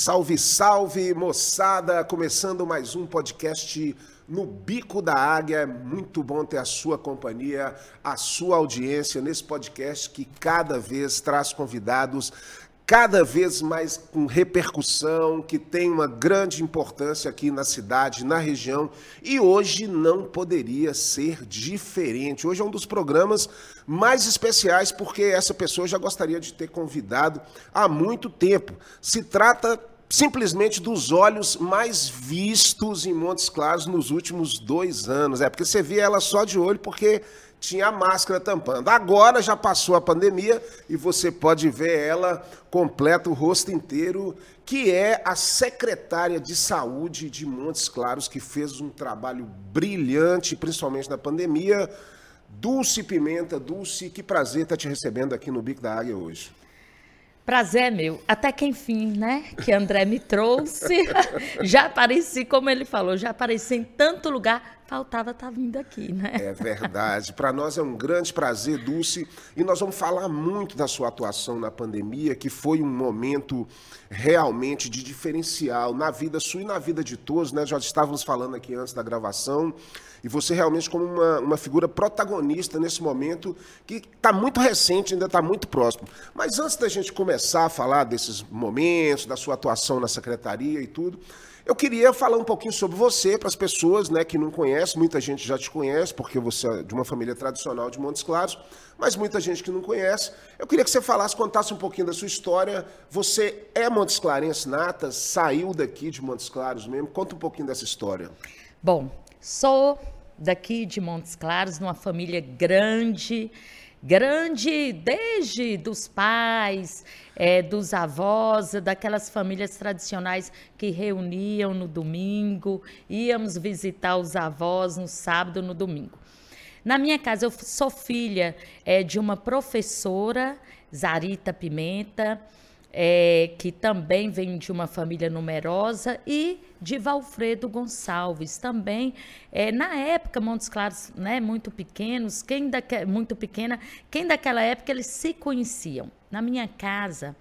Salve, salve, moçada! Começando mais um podcast no Bico da Águia. É muito bom ter a sua companhia, a sua audiência nesse podcast que cada vez traz convidados cada vez mais com repercussão, que tem uma grande importância aqui na cidade, na região, e hoje não poderia ser diferente. Hoje é um dos programas mais especiais porque essa pessoa já gostaria de ter convidado há muito tempo. Se trata simplesmente dos olhos mais vistos em Montes Claros nos últimos dois anos. É porque você via ela só de olho porque tinha a máscara tampando. Agora já passou a pandemia e você pode ver ela completa o rosto inteiro, que é a secretária de saúde de Montes Claros, que fez um trabalho brilhante, principalmente na pandemia. Dulce Pimenta, Dulce, que prazer estar te recebendo aqui no Bico da Águia hoje. Prazer meu. Até que enfim, né? Que André me trouxe. já apareci, como ele falou, já apareci em tanto lugar. Faltava estar tá vindo aqui, né? É verdade. Para nós é um grande prazer, Dulce. E nós vamos falar muito da sua atuação na pandemia, que foi um momento realmente de diferencial na vida sua e na vida de todos, né? Já estávamos falando aqui antes da gravação. E você realmente como uma, uma figura protagonista nesse momento que está muito recente, ainda está muito próximo. Mas antes da gente começar a falar desses momentos, da sua atuação na secretaria e tudo, eu queria falar um pouquinho sobre você para as pessoas né, que não conhecem. Muita gente já te conhece, porque você é de uma família tradicional de Montes Claros, mas muita gente que não conhece. Eu queria que você falasse, contasse um pouquinho da sua história. Você é Montes Clarense nata, saiu daqui de Montes Claros mesmo. Conta um pouquinho dessa história. Bom, Sou daqui de Montes Claros, numa família grande, grande desde dos pais, é, dos avós, daquelas famílias tradicionais que reuniam no domingo, íamos visitar os avós no sábado, no domingo. Na minha casa, eu sou filha é, de uma professora, Zarita Pimenta, é, que também vem de uma família numerosa, e de Valfredo Gonçalves, também, é, na época, Montes Claros, né, muito pequenos, quem daque, muito pequena, quem daquela época eles se conheciam. Na minha casa,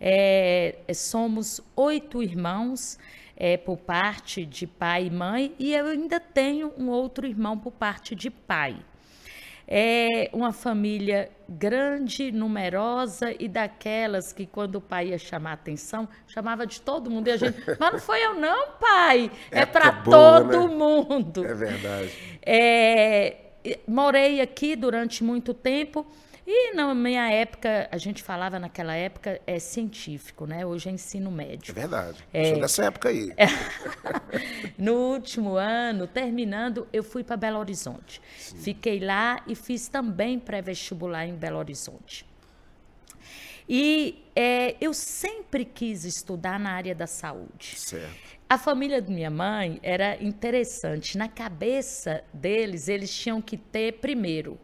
é, somos oito irmãos, é, por parte de pai e mãe, e eu ainda tenho um outro irmão por parte de pai. É uma família grande, numerosa e daquelas que quando o pai ia chamar atenção, chamava de todo mundo. E a gente, mas não foi eu não, pai. É, é para todo né? mundo. É verdade. É, morei aqui durante muito tempo e na minha época, a gente falava naquela época, é científico, né? Hoje é ensino médio. É verdade. É... Sou dessa época aí. no último ano, terminando, eu fui para Belo Horizonte. Sim. Fiquei lá e fiz também pré-vestibular em Belo Horizonte. E é, eu sempre quis estudar na área da saúde. Certo. A família da minha mãe era interessante. Na cabeça deles, eles tinham que ter, primeiro,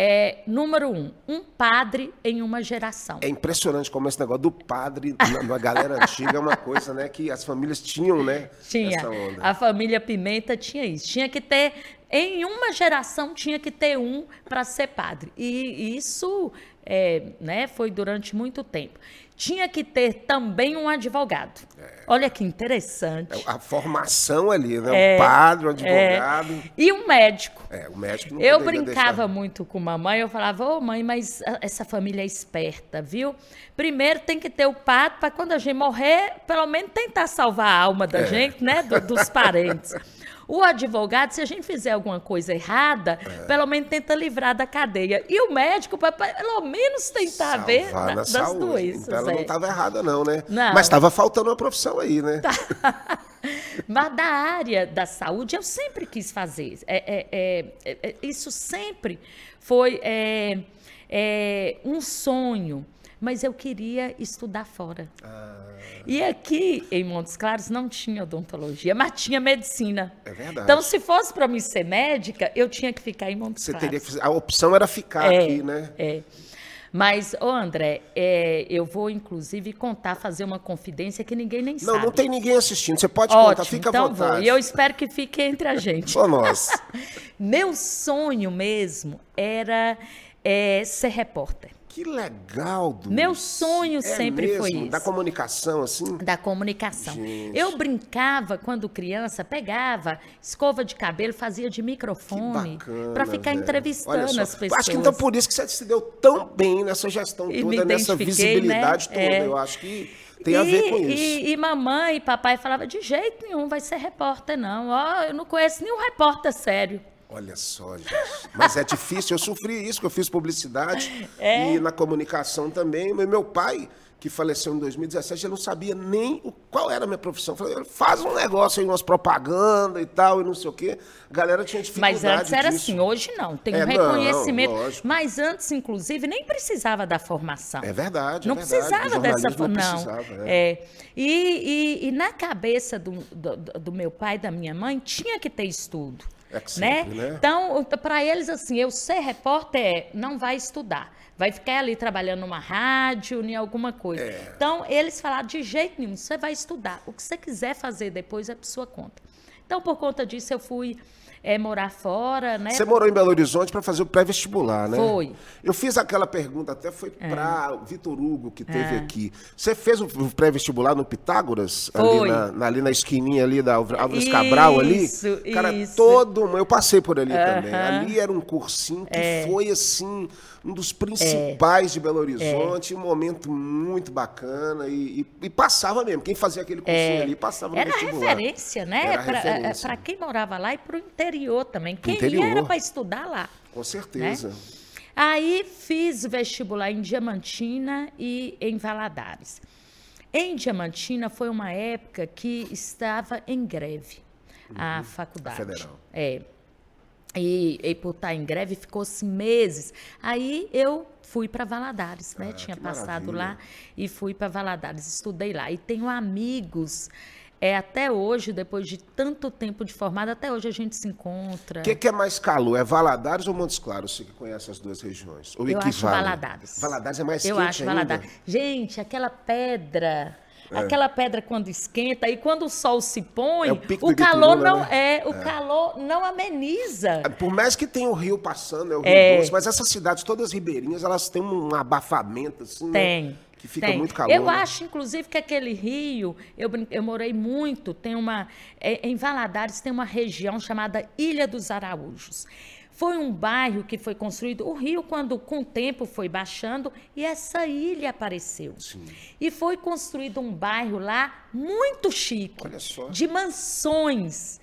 é, número um, um padre em uma geração. É impressionante como esse negócio do padre na, na galera antiga é uma coisa, né, que as famílias tinham, né? Tinha. A família Pimenta tinha isso. Tinha que ter, em uma geração, tinha que ter um para ser padre. E isso é, né, foi durante muito tempo tinha que ter também um advogado. É. Olha que interessante. É, a formação ali, né? É, um padre, um advogado. É. E um médico. É, o médico não Eu brincava deixar... muito com mamãe, eu falava, ô oh, mãe, mas essa família é esperta, viu? Primeiro tem que ter o padre para quando a gente morrer, pelo menos tentar salvar a alma da é. gente, né? Do, dos parentes. O advogado, se a gente fizer alguma coisa errada, é. pelo menos tenta livrar da cadeia. E o médico, para pelo menos tentar Salvar ver na, das saúde. doenças. Então ela é. não estava errada, não, né? Não. Mas estava faltando uma profissão aí, né? Tá. Mas da área da saúde eu sempre quis fazer. É, é, é, é isso sempre foi é, um sonho mas eu queria estudar fora. Ah. E aqui em Montes Claros não tinha odontologia, mas tinha medicina. É verdade. Então, se fosse para mim ser médica, eu tinha que ficar em Montes Você Claros. Teria que, a opção era ficar é, aqui, né? É. Mas, ô André, é, eu vou inclusive contar, fazer uma confidência que ninguém nem não, sabe. Não, não tem ninguém assistindo. Você pode Ótimo, contar, fica então à vontade. Vou. E eu espero que fique entre a gente. Só nós. Meu sonho mesmo era é, ser repórter. Que legal, Dulce. Meu sonho É sempre foi mesmo? isso. Da comunicação, assim? da comunicação. Gente. Eu brincava quando criança, pegava escova de cabelo, fazia de microfone para ficar velho. entrevistando só. as pessoas. Acho que então por isso que você se deu tão bem nessa gestão E toda, nessa visibilidade né? toda. É. Eu acho que tem a ver E- com isso. E, e mamãe e papai falavam, de jeito nenhum vai ser repórter, não. Ó, eu não conheço nenhum repórter sério. Olha só, gente. Mas é difícil. Eu sofri isso, que eu fiz publicidade É. e na comunicação também. Mas meu pai, que faleceu em 2017, eu não sabia nem o- qual era a minha profissão. Falei, faz um negócio aí, umas propaganda e tal, e não sei o quê. A galera tinha dificuldade Mas antes era disso. assim, hoje não. Tem É, um não, reconhecimento. lógico. mas antes, inclusive, nem precisava da formação. É verdade, é Não verdade. precisava dessa formação. não Não. precisava, é. É. E, e- e na cabeça do, do, do meu pai e da minha mãe tinha que ter estudo. É né? sempre, né? Então, para eles, assim, eu ser repórter é, não vai estudar. Vai ficar ali trabalhando numa rádio, em alguma coisa. É. Então, eles falaram, de jeito nenhum, você vai estudar. O que você quiser fazer depois é por sua conta. Então, por conta disso, eu fui é, morar fora, né? Você morou em Belo Horizonte para fazer o pré-vestibular, né? Foi. Eu fiz aquela pergunta, até foi para o Vitor Hugo, que teve É. aqui. Você fez o pré-vestibular no Pitágoras? Foi. Ali na, na- ali na esquininha ali da Álvares Cabral ali? Isso, Cara, isso. todo... Eu passei por ali também. Aham. É. Ali era um cursinho que foi, assim, um dos principais de Belo Horizonte. Um momento muito bacana e, e- e passava mesmo. Quem fazia aquele cursinho ali passava no É. Era vestibular. referência, né? Era referência. Para quem morava lá e para o interior também. Quem interior. era para estudar lá. Com certeza. Aí fiz vestibular em Diamantina e em Valadares. Em Diamantina foi uma época que estava em greve a faculdade. Uhum. federal. É. E, e por estar em greve ficou-se meses. Aí eu fui para Valadares, né? Ah, Tinha passado maravilha. lá e fui para Valadares, estudei lá. E tenho amigos, é, até hoje, depois de tanto tempo de formada, até hoje a gente se encontra. O que, que é mais calor? É Valadares ou Montes Claros? Você que conhece as duas regiões? Ou Eu acho? Valadares. Valadares é mais Eu quente acho ainda? Valadares. Gente, aquela pedra. É. Aquela pedra quando esquenta e quando o sol se põe, É o o calor Ibipiruna, não né? é, o calor não ameniza. Por mais que tenha o rio passando, é o Rio É. Doce, mas essas cidades todas ribeirinhas, elas têm um abafamento, assim, né? Que fica tem. muito calor. Eu né? acho, inclusive, que aquele rio, eu, eu morei muito, tem uma. é, em Valadares tem uma região chamada Ilha dos Araújos. Foi um bairro que foi construído. O rio, quando com o tempo foi baixando, e essa ilha apareceu. E foi construído um bairro lá muito chique, Olha só. de mansões.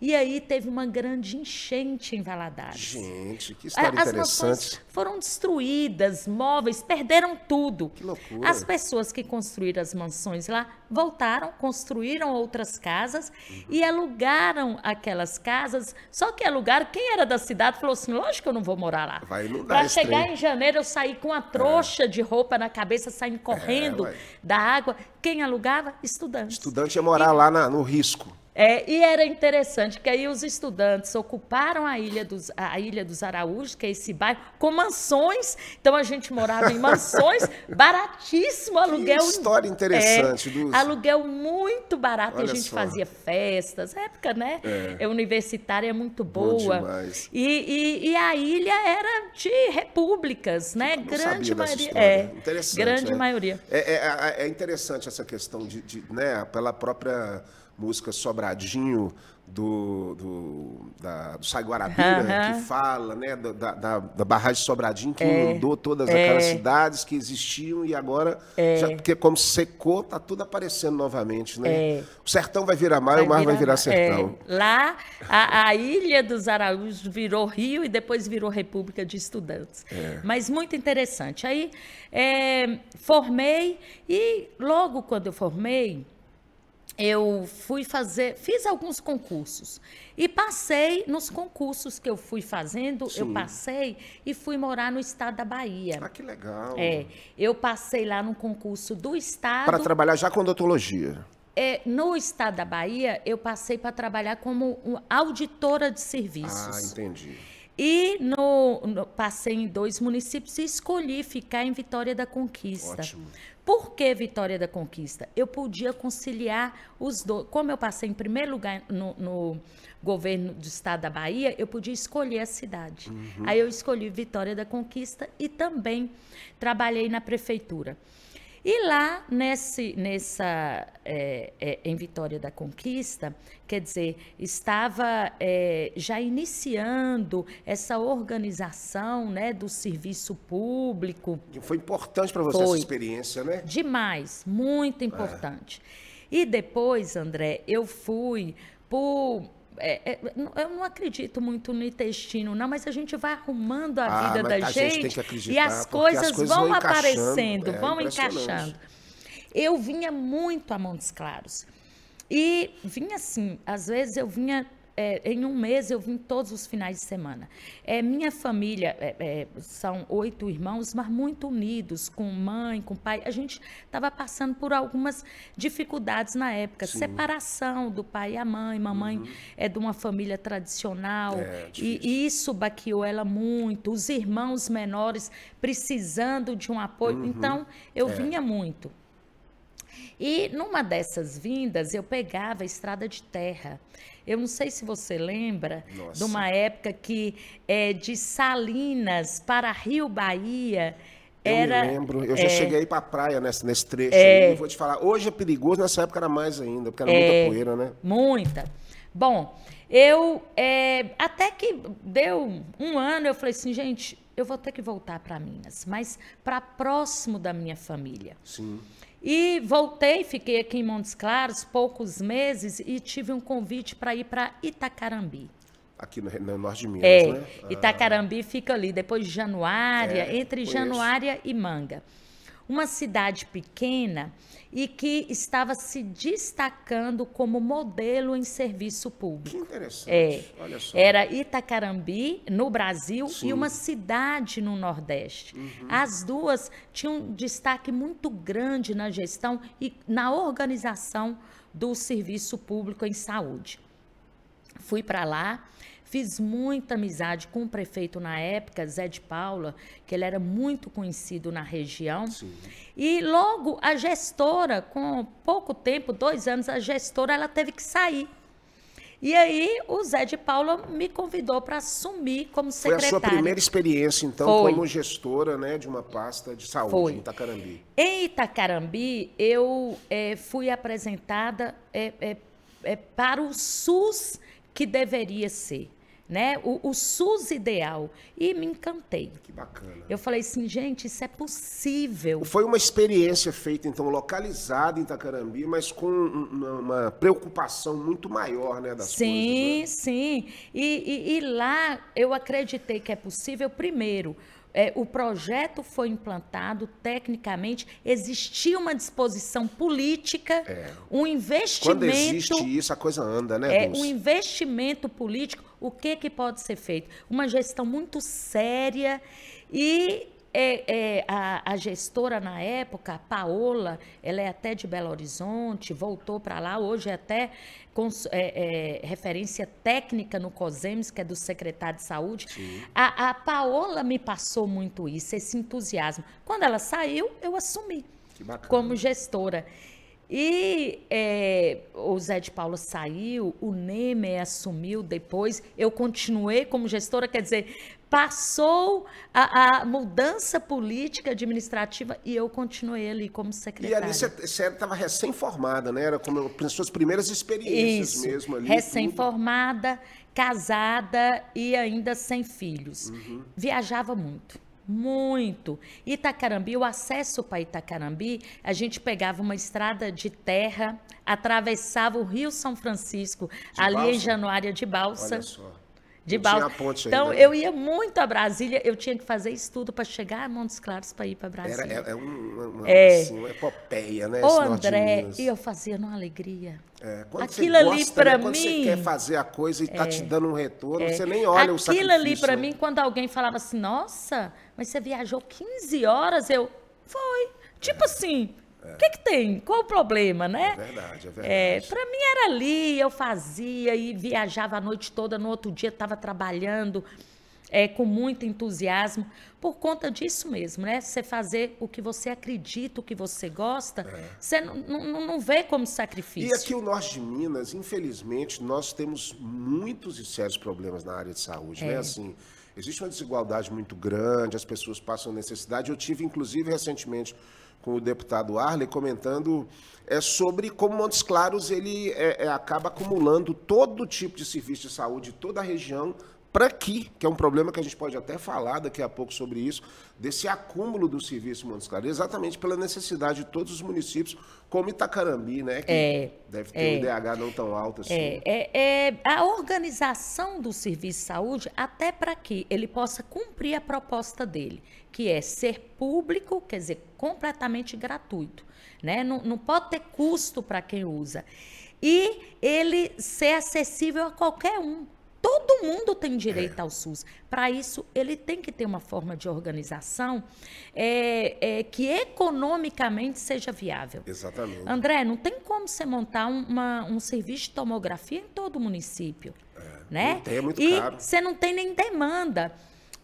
E aí teve uma grande enchente em Valadares. Gente, que história As mansões interessante. foram destruídas, móveis, perderam tudo. Que loucura. As pessoas que construíram as mansões lá voltaram, construíram outras casas Uhum. e alugaram aquelas casas. Só que alugaram, quem era da cidade falou assim: lógico que eu não vou morar lá. Vai Para chegar trem. em janeiro, eu saí com a trouxa de roupa na cabeça, saindo correndo É, da água. Quem alugava? Estudantes. Estudante ia morar lá na- no risco. É, e era interessante que aí os estudantes ocuparam a ilha dos, a ilha dos Araújos, que é esse bairro, com mansões. Então a gente morava em mansões, baratíssimo aluguel. história interessante, é, Dulce. Aluguel muito barato, Olha a gente só. fazia festas. Época, né? É. universitária muito Bom boa. demais. E, e, e a ilha era de repúblicas, né? Grande maioria. É, Interessante, grande é. maioria. É, é- é- é interessante essa questão de, de, né, pela própria música Sobradinho do, do, da, do Sai Guarabira, que fala né, da, da, da- barragem Sobradinho, que É. inundou todas aquelas cidades que existiam e agora, já, porque como secou, tá tudo aparecendo novamente. Né? O sertão vai virar mar e o mar vai virar sertão. é, lá, a, a Ilha dos Araújos virou Rio e depois virou República de Estudantes. É. Mas muito interessante. Aí, é, formei e logo quando eu formei, eu fui fazer, fiz alguns concursos e passei nos concursos que eu fui fazendo, eu Sim. passei e fui morar no estado da Bahia. Ah, que legal. É, eu passei lá no concurso do estado. Para trabalhar já com odontologia. É, no estado da Bahia, eu passei para trabalhar como auditora de Ah, serviços. entendi. E no, no, passei em dois municípios e escolhi ficar em Vitória da Conquista. Ótimo. Por que Vitória da Conquista? Eu podia conciliar os dois. Como eu passei em primeiro lugar no, no governo do estado da Bahia, eu podia escolher a cidade. Uhum. Aí eu escolhi Vitória da Conquista e também trabalhei na prefeitura. E lá, nesse, nessa, é, é, em Vitória da Conquista, quer dizer, estava é, já iniciando essa organização né, do serviço público. Foi importante para você Foi. essa experiência, né? Demais, muito importante. E depois, André, eu fui por é, é, eu não acredito muito no intestino, não, mas a gente vai arrumando a ah, vida da gente, gente e as coisas, as coisas, vão, vão aparecendo, é, vão encaixando. Eu vinha muito a Montes Claros. E vinha assim, às vezes eu vinha é, em um mês eu vim todos os finais de semana. É, minha família é, é, são oito irmãos, mas muito unidos, com mãe, com pai. A gente estava passando por algumas dificuldades na época. Sim. Separação do pai e a mãe. Mamãe uhum. é de uma família tradicional. É, e, e isso baqueou ela muito. Os irmãos menores precisando de um apoio. Uhum. Então, eu é. vinha muito. E numa dessas vindas, eu pegava a estrada de terra. Eu não sei se você lembra Nossa. de uma época que é, de Salinas para Rio Bahia. Era, eu me lembro, eu já é, cheguei para a praia nesse, nesse trecho é, aí, vou te falar, hoje é perigoso, nessa época era mais ainda, porque era é, muita poeira, né? Muita. Bom, eu, é, até que deu um ano, eu falei assim, gente, eu vou ter que voltar para Minas, mas para próximo da minha família. Sim. E voltei, fiquei aqui em Montes Claros poucos meses e tive um convite para ir para Itacarambi. Aqui no, no, norte de Minas, é, né? Itacarambi ah. fica ali, depois de Januária, é, entre. Januária e Manga. Uma cidade pequena e que estava se destacando como modelo em serviço público. Que interessante. É, Olha só. Era Itacarambi, no Brasil, Sim. e uma cidade no Nordeste. Uhum. As duas tinham um destaque muito grande na gestão e na organização do serviço público em saúde. Fui para lá Fiz muita amizade com o prefeito na época, Zé de Paula, que ele era muito conhecido na região. Sim. E logo a gestora, com pouco tempo, dois anos, a gestora ela teve que sair. E aí o Zé de Paula me convidou para assumir como secretária. Foi a sua primeira experiência, então, Foi. como gestora né, de uma pasta de saúde Foi. em Itacarambi. Em Itacarambi, eu é, fui apresentada é, é, para o SUS que deveria ser né? O, o, SUS ideal. E me encantei. Que bacana. Eu falei assim, gente, isso é possível. Foi uma experiência feita, então, localizada em Itacarambi, mas com uma, preocupação muito maior, né, das sim, coisas. Sim, sim. E, e, e lá eu acreditei que é possível, primeiro, é, o projeto foi implantado tecnicamente, existia uma disposição política, é. um investimento. Quando existe isso, a coisa anda, né? É, um investimento político, o que, que pode ser feito? Uma gestão muito séria e é, é, a, a, gestora na época, a Paola, ela é até de Belo Horizonte, voltou para lá, hoje é até cons, é, é, referência técnica no COSEMES, que é do secretário de saúde. A, a, Paola me passou muito isso, esse entusiasmo. Quando ela saiu, eu assumi como gestora. E é, o Zé de Paula saiu, o Neme assumiu depois, eu continuei como gestora, quer dizer, passou a, a, mudança política administrativa e eu continuei ali como secretária. E ali você estava recém-formada, né? Era como as suas primeiras experiências Isso, mesmo ali. Recém-formada, casada e ainda sem filhos. Uhum. Viajava muito. Muito. Itacarambi, o acesso para Itacarambi, a gente pegava uma estrada de terra, atravessava o Rio São Francisco, de ali balsa? em Januária de Balsa. Olha só de balsa. Então, ainda. eu ia muito a Brasília, eu tinha que fazer estudo para chegar a Montes Claros para ir para Brasília. Era, é, é uma, uma, é. Assim, uma epopeia, né? Ô, André, e eu fazia numa alegria. É, Aquilo ali para né? mim. Quando você quer fazer a coisa e está é, te dando um retorno, é. você nem olha Aquilo o sacrifício. Aquilo ali para né? mim, quando alguém falava assim, nossa, mas você viajou 15 horas, eu. Foi. Tipo assim, o que, que tem? Qual o problema, né? É verdade, é verdade. É, para mim era ali, eu fazia e viajava a noite toda, no outro dia estava trabalhando. é, com muito entusiasmo, por conta disso mesmo, né? Você fazer o que você acredita, o que você gosta, é. você não, não, não vê como sacrifício. E aqui o norte de Minas, infelizmente, nós temos muitos e sérios problemas na área de saúde, né? é. né? Assim, existe uma desigualdade muito grande, as pessoas passam necessidade. Eu tive, inclusive, recentemente com o deputado Arley comentando é, sobre como Montes Claros ele é, é, acaba acumulando todo tipo de serviço de saúde, toda a região, para aqui, que é um problema que a gente pode até falar daqui a pouco sobre isso, desse acúmulo do serviço Montes Claros, exatamente pela necessidade de todos os municípios, como Itacarambi, né? Que é, deve ter é, um IDH não tão alto assim. É, é, é a organização do serviço de saúde, até para que ele possa cumprir a proposta dele, que é ser público, quer dizer, completamente gratuito. Né? Não, não pode ter custo para quem usa. E ele ser acessível a qualquer um. Todo mundo tem direito é. ao SUS. Para isso, ele tem que ter uma forma de organização é, é, que economicamente seja viável. Exatamente. André, não tem como você montar uma, um serviço de tomografia em todo o município. É, né? Não tem, é muito e caro. você não tem nem demanda.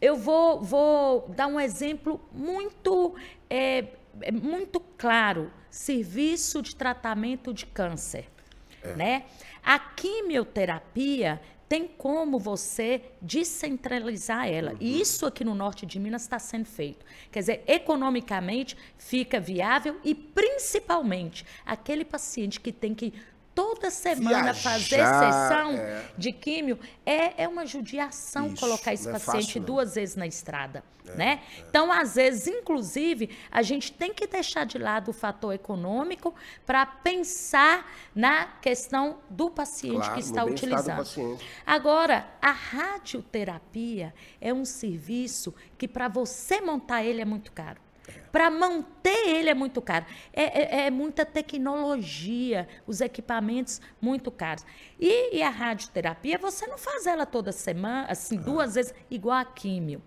Eu vou, vou dar um exemplo muito, é, é muito claro: serviço de tratamento de câncer. Né? A quimioterapia tem como você descentralizar ela. Uhum. E isso aqui no norte de Minas está sendo feito. Quer dizer, economicamente fica viável e principalmente aquele paciente que tem que toda semana Viajar, fazer sessão é... de químio é, é uma judiação Isso, colocar esse é paciente fácil, duas vezes na estrada, é, né? É. Então, às vezes, inclusive, a gente tem que deixar de lado o fator econômico para pensar na questão do paciente claro, que está utilizando. Agora, a radioterapia é um serviço que para você montar ele é muito caro. Para manter ele é muito caro. É, é, é, muita tecnologia, os equipamentos muito caros. E, e, a radioterapia, você não faz ela toda semana, assim, duas vezes, igual a químio.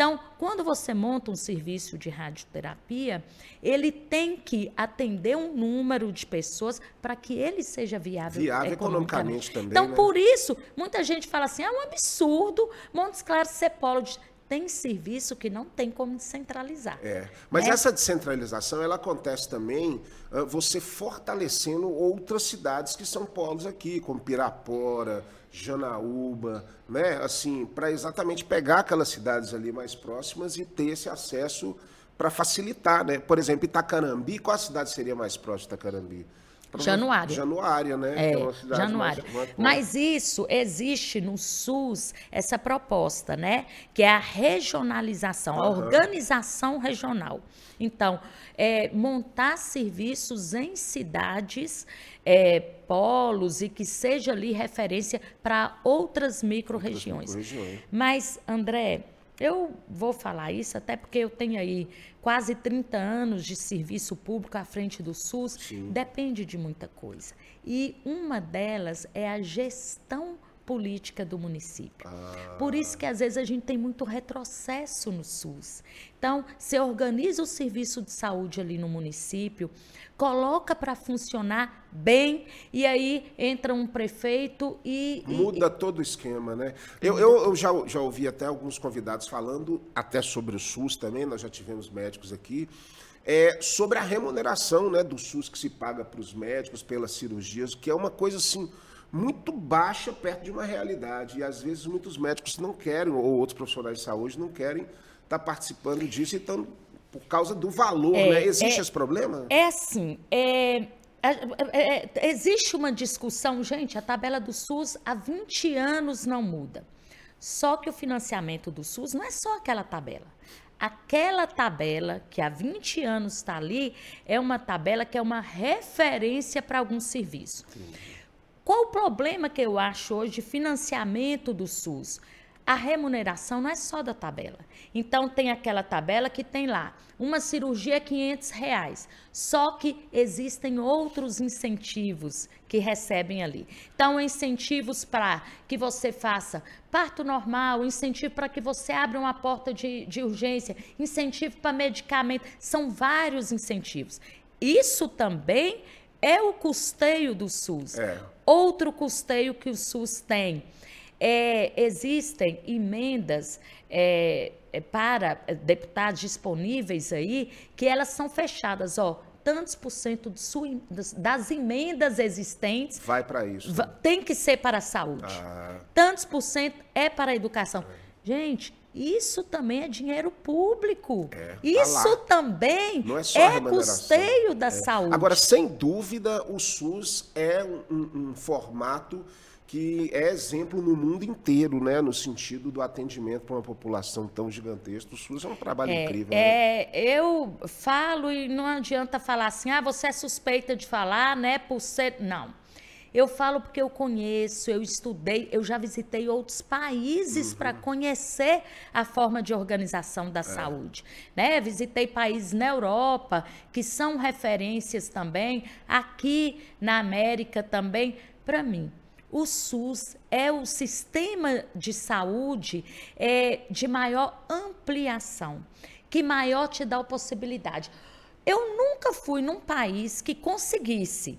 Então, quando você monta um serviço de radioterapia, ele tem que atender um número de pessoas para que ele seja viável, viável economicamente. economicamente também. Então, né? por isso, muita gente fala assim: é um absurdo Montes Claros ser polo de tem serviço que não tem como descentralizar. É. Mas né? essa descentralização ela acontece também uh, você fortalecendo outras cidades que são polos aqui, como Pirapora, Janaúba, né? Assim, para exatamente pegar aquelas cidades ali mais próximas e ter esse acesso para facilitar, né? Por exemplo, Itacarambi, qual a cidade seria mais próxima de Itacarambi? Januária. Januária, né? É, é Januária. Mais, mais Mas isso existe no SUS, essa proposta, né? Que é a regionalização, uhum. a organização regional. Então, é, montar serviços em cidades, é, polos e que seja ali referência para outras micro-regiões. Mas, André, eu vou falar isso até porque eu tenho aí quase 30 anos de serviço público à frente do SUS. Sim. Depende de muita coisa. E uma delas é a gestão política do município. Ah. Por isso que às vezes a gente tem muito retrocesso no SUS. Então, você organiza o serviço de saúde ali no município, coloca para funcionar bem e aí entra um prefeito e muda e, todo o esquema, né? Eu, eu, eu, já, já ouvi até alguns convidados falando até sobre o SUS também. Nós já tivemos médicos aqui. É, sobre a remuneração né, do SUS que se paga para os médicos pelas cirurgias, que é uma coisa assim muito baixa perto de uma realidade. E às vezes muitos médicos não querem, ou outros profissionais de saúde não querem estar tá participando disso, então, por causa do valor, é, né? Existe é, esse problema? É assim, é, é, é, existe uma discussão, gente, a tabela do SUS há 20 anos não muda. Só que o financiamento do SUS não é só aquela tabela. Aquela tabela que há 20 anos está ali é uma tabela que é uma referência para algum serviço. Entendi. Qual o problema que eu acho hoje de financiamento do SUS? A remuneração não é só da tabela. Então, tem aquela tabela que tem lá uma cirurgia é 500 reais. Só que existem outros incentivos que recebem ali. Então, incentivos para que você faça parto normal, incentivo para que você abra uma porta de, de urgência, incentivo para medicamento. São vários incentivos. Isso também é o custeio do SUS. É. Outro custeio que o SUS tem é, existem emendas é, é para deputados disponíveis aí que elas são fechadas, ó tantos por cento das emendas existentes vai para isso. Tem que ser para a saúde. Ah. Tantos por cento é para a educação. É. Gente, isso também é dinheiro público. É, tá isso lá. também é, é custeio da é. saúde. Agora, sem dúvida, o SUS é um, um, um formato que é exemplo no mundo inteiro, né, no sentido do atendimento para uma população tão gigantesca. O SUS é um trabalho é, incrível. É, né? eu falo e não adianta falar assim, ah, você é suspeita de falar, né, por ser... Não. Eu falo porque eu conheço, eu estudei, eu já visitei outros países uhum. para conhecer a forma de organização da é. saúde. Né? Visitei países na Europa, que são referências também, aqui na América também. Para mim, o SUS é o sistema de saúde é, de maior ampliação, que maior te dá a possibilidade. Eu nunca fui num país que conseguisse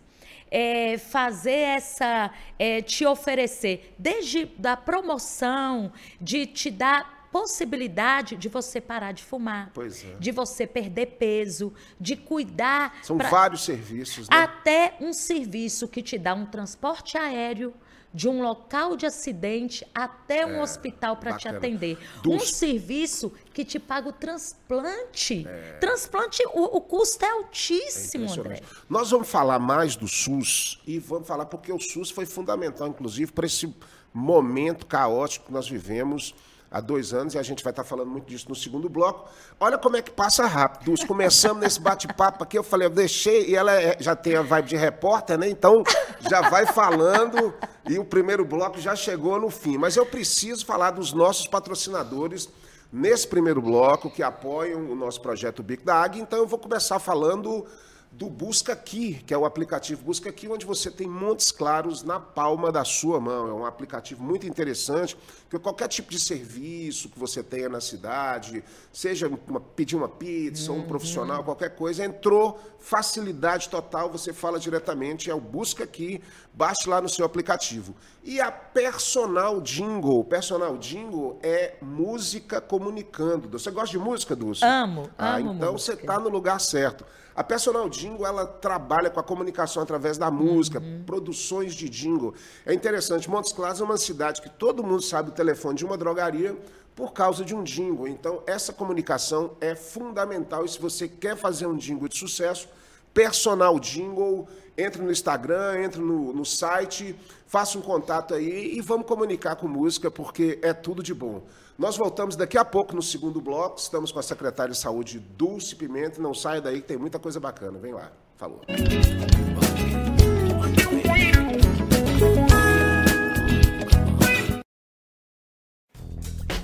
é, fazer essa, é, te oferecer, desde da promoção, de te dar possibilidade de você parar de fumar, é. de você perder peso, de cuidar. São pra... vários serviços. Né? Até um serviço que te dá um transporte aéreo de um local de acidente até um é, hospital para te atender. Dos... Um serviço que te paga o transplante. É... Transplante, o, o, custo é altíssimo, é André. Nós vamos falar mais do SUS e vamos falar porque o SUS foi fundamental, inclusive, para esse momento caótico que nós vivemos há dois anos, e a gente vai estar falando muito disso no segundo bloco. Olha como é que passa rápido. Começamos nesse bate-papo aqui, eu falei, eu deixei, e ela é, já tem a vibe de repórter, né? Então já vai falando, e o primeiro bloco já chegou no fim. Mas eu preciso falar dos nossos patrocinadores nesse primeiro bloco, que apoiam o nosso projeto Bico da Águia. Então eu vou começar falando do Busca Aqui, que é o aplicativo Busca Aqui, onde você tem montes claros na palma da sua mão. É um aplicativo muito interessante, que qualquer tipo de serviço que você tenha na cidade, seja uma, pedir uma pizza, uhum. um profissional, qualquer coisa, entrou, facilidade total, você fala diretamente, é o Busca Aqui, baixe lá no seu aplicativo. E a Personal Jingle, Personal Jingle é música comunicando. Você gosta de música, Dulce? Amo, ah, amo Então música. você está no lugar certo. A Personal Jingle, ela trabalha com a comunicação através da música, uhum. produções de jingle. É interessante, Montes Claros é uma cidade que todo mundo sabe o telefone de uma drogaria por causa de um jingle. Então, essa comunicação é fundamental e se você quer fazer um jingle de sucesso, Personal Jingle, entre no Instagram, entre no, no site, faça um contato aí e vamos comunicar com música, porque é tudo de bom. Nós voltamos daqui a pouco no segundo bloco. Estamos com a secretária de saúde, Dulce Pimenta. Não saia daí que tem muita coisa bacana. Vem lá. Falou.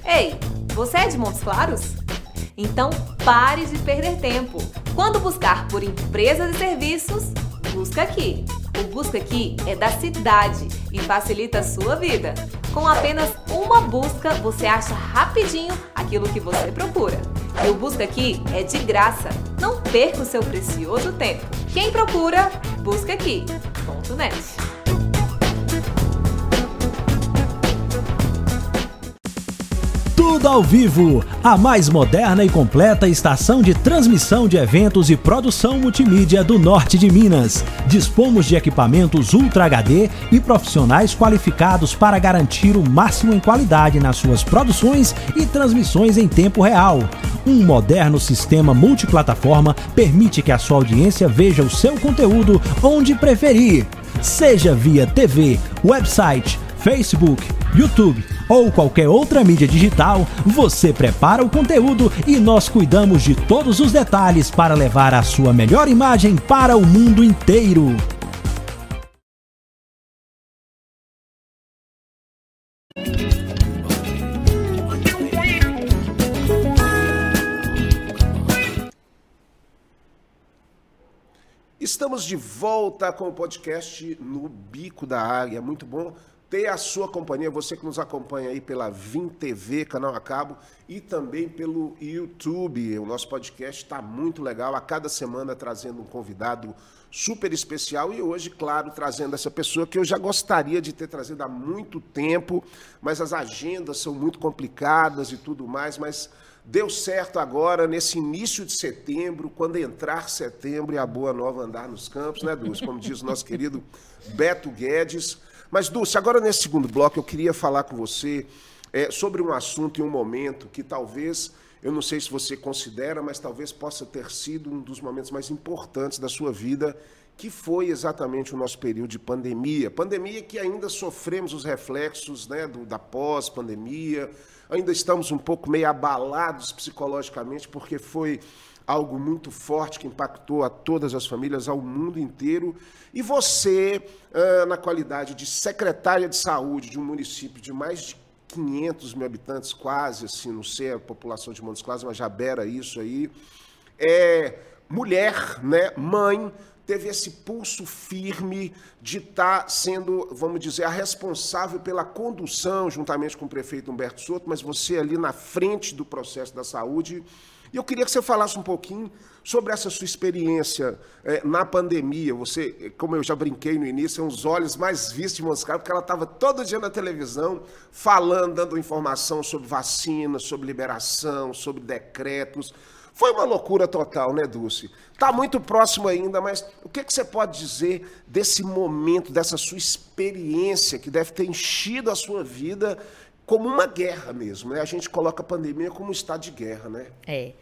Ei, você é de Montes Claros? Então pare de perder tempo. Quando buscar por empresas e serviços, busca aqui. O Busca Aqui é da cidade e facilita a sua vida. Com apenas uma busca, você acha rapidinho aquilo que você procura. E o Busca Aqui é de graça. Não perca o seu precioso tempo. Quem procura, busca aqui. Tudo ao vivo, a mais moderna e completa estação de transmissão de eventos e produção multimídia do norte de Minas. Dispomos de equipamentos Ultra HD e profissionais qualificados para garantir o máximo em qualidade nas suas produções e transmissões em tempo real. Um moderno sistema multiplataforma permite que a sua audiência veja o seu conteúdo onde preferir, seja via TV, website, Facebook, YouTube ou qualquer outra mídia digital, você prepara o conteúdo e nós cuidamos de todos os detalhes para levar a sua melhor imagem para o mundo inteiro. Estamos de volta com o podcast No Bico da Águia. Muito bom ter a sua companhia, você que nos acompanha aí pela Vim TV, canal a cabo, e também pelo YouTube. O nosso podcast está muito legal, a cada semana trazendo um convidado super especial e hoje, claro, trazendo essa pessoa que eu já gostaria de ter trazido há muito tempo, mas as agendas são muito complicadas e tudo mais, mas deu certo agora, nesse início de setembro, quando entrar setembro e a boa nova andar nos campos, né, Dulce? Como diz o nosso querido Beto Guedes. Mas, Dulce, agora nesse segundo bloco eu queria falar com você é, sobre um assunto e um momento que talvez, eu não sei se você considera, mas talvez possa ter sido um dos momentos mais importantes da sua vida, que foi exatamente o nosso período de pandemia. Pandemia que ainda sofremos os reflexos né, do, da pós-pandemia, ainda estamos um pouco meio abalados psicologicamente, porque foi algo muito forte que impactou a todas as famílias, ao mundo inteiro. E você, na qualidade de secretária de saúde de um município de mais de 500 mil habitantes, quase, assim, não sei a população de Montes Claros, mas já beira isso aí, é mulher, né, mãe, teve esse pulso firme de estar tá sendo, vamos dizer, a responsável pela condução, juntamente com o prefeito Humberto Soto, mas você ali na frente do processo da saúde, e eu queria que você falasse um pouquinho sobre essa sua experiência é, na pandemia. Você, como eu já brinquei no início, é um dos olhos mais vistos de Moscou, porque ela estava todo dia na televisão falando, dando informação sobre vacina, sobre liberação, sobre decretos. Foi uma loucura total, né, Dulce? Está muito próximo ainda, mas o que, que você pode dizer desse momento, dessa sua experiência que deve ter enchido a sua vida como uma guerra mesmo, né? A gente coloca a pandemia como um estado de guerra, né? É.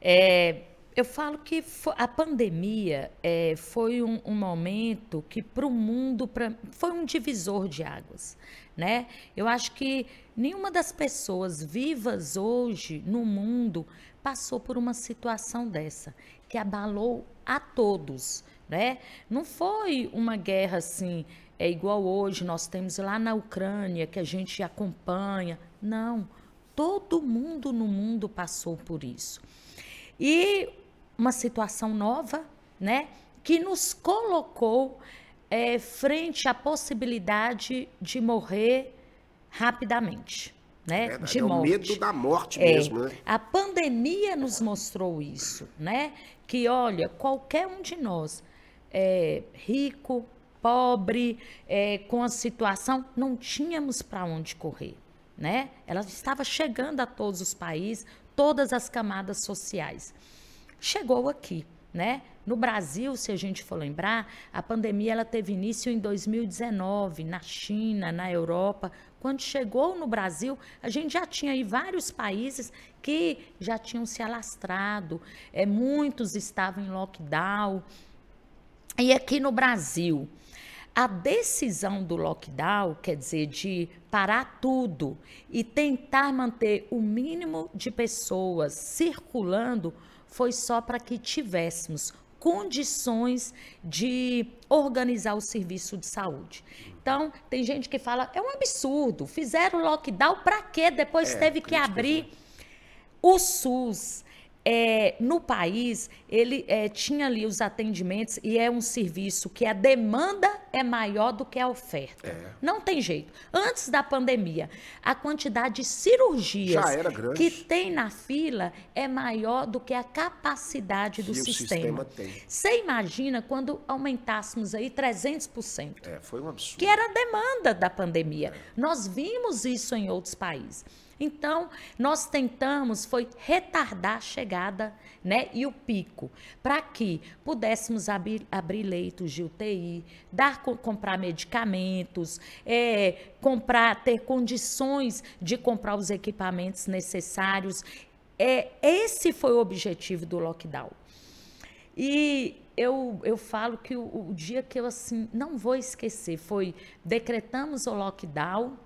é eu falo que a pandemia é, foi um, um, momento que para o mundo pra, foi um divisor de águas, né? Eu acho que nenhuma das pessoas vivas hoje no mundo passou por uma situação dessa que abalou a todos, né? Não foi uma guerra assim é igual hoje nós temos lá na Ucrânia, que a gente acompanha. Não, todo mundo no mundo passou por isso. E uma situação nova, né, que nos colocou é, frente à possibilidade de morrer rapidamente. Né, é, de é morte. o medo da morte é, mesmo, né? A pandemia nos mostrou isso, né? Que olha, qualquer um de nós, é, rico, pobre, é, com a situação, não tínhamos para onde correr. Né? Ela estava chegando a todos os países, todas as camadas sociais. Chegou aqui, né? No Brasil, se a gente for lembrar, a pandemia ela teve início em 2019, na China, na Europa. Quando chegou no Brasil, a gente já tinha aí vários países que já tinham se alastrado, é, muitos estavam em lockdown. E aqui no Brasil, a decisão do lockdown, quer dizer, de parar tudo e tentar manter o mínimo de pessoas circulando, foi só para que tivéssemos condições de organizar o serviço de saúde. Então, tem gente que fala, é um absurdo, fizeram lockdown para quê? Depois é, teve que abrir. O SUS, é, no país, ele é, tinha ali os atendimentos e é um serviço que a demanda é maior do que a oferta. É. Não tem jeito. Antes da pandemia, a quantidade de cirurgias que tem na fila é maior do que a capacidade do sistema. sistema Você imagina quando aumentássemos aí 300%. É, foi um absurdo. Que era a demanda da pandemia. Nós vimos isso em outros países. Então, nós tentamos foi retardar a chegada né, e o pico, para que pudéssemos abrir, abrir, leitos de UTI, dar, comprar medicamentos, é, comprar, ter condições de comprar os equipamentos necessários. É, esse foi o objetivo do lockdown. E eu, eu falo que o, o dia que eu assim não vou esquecer foi decretamos o lockdown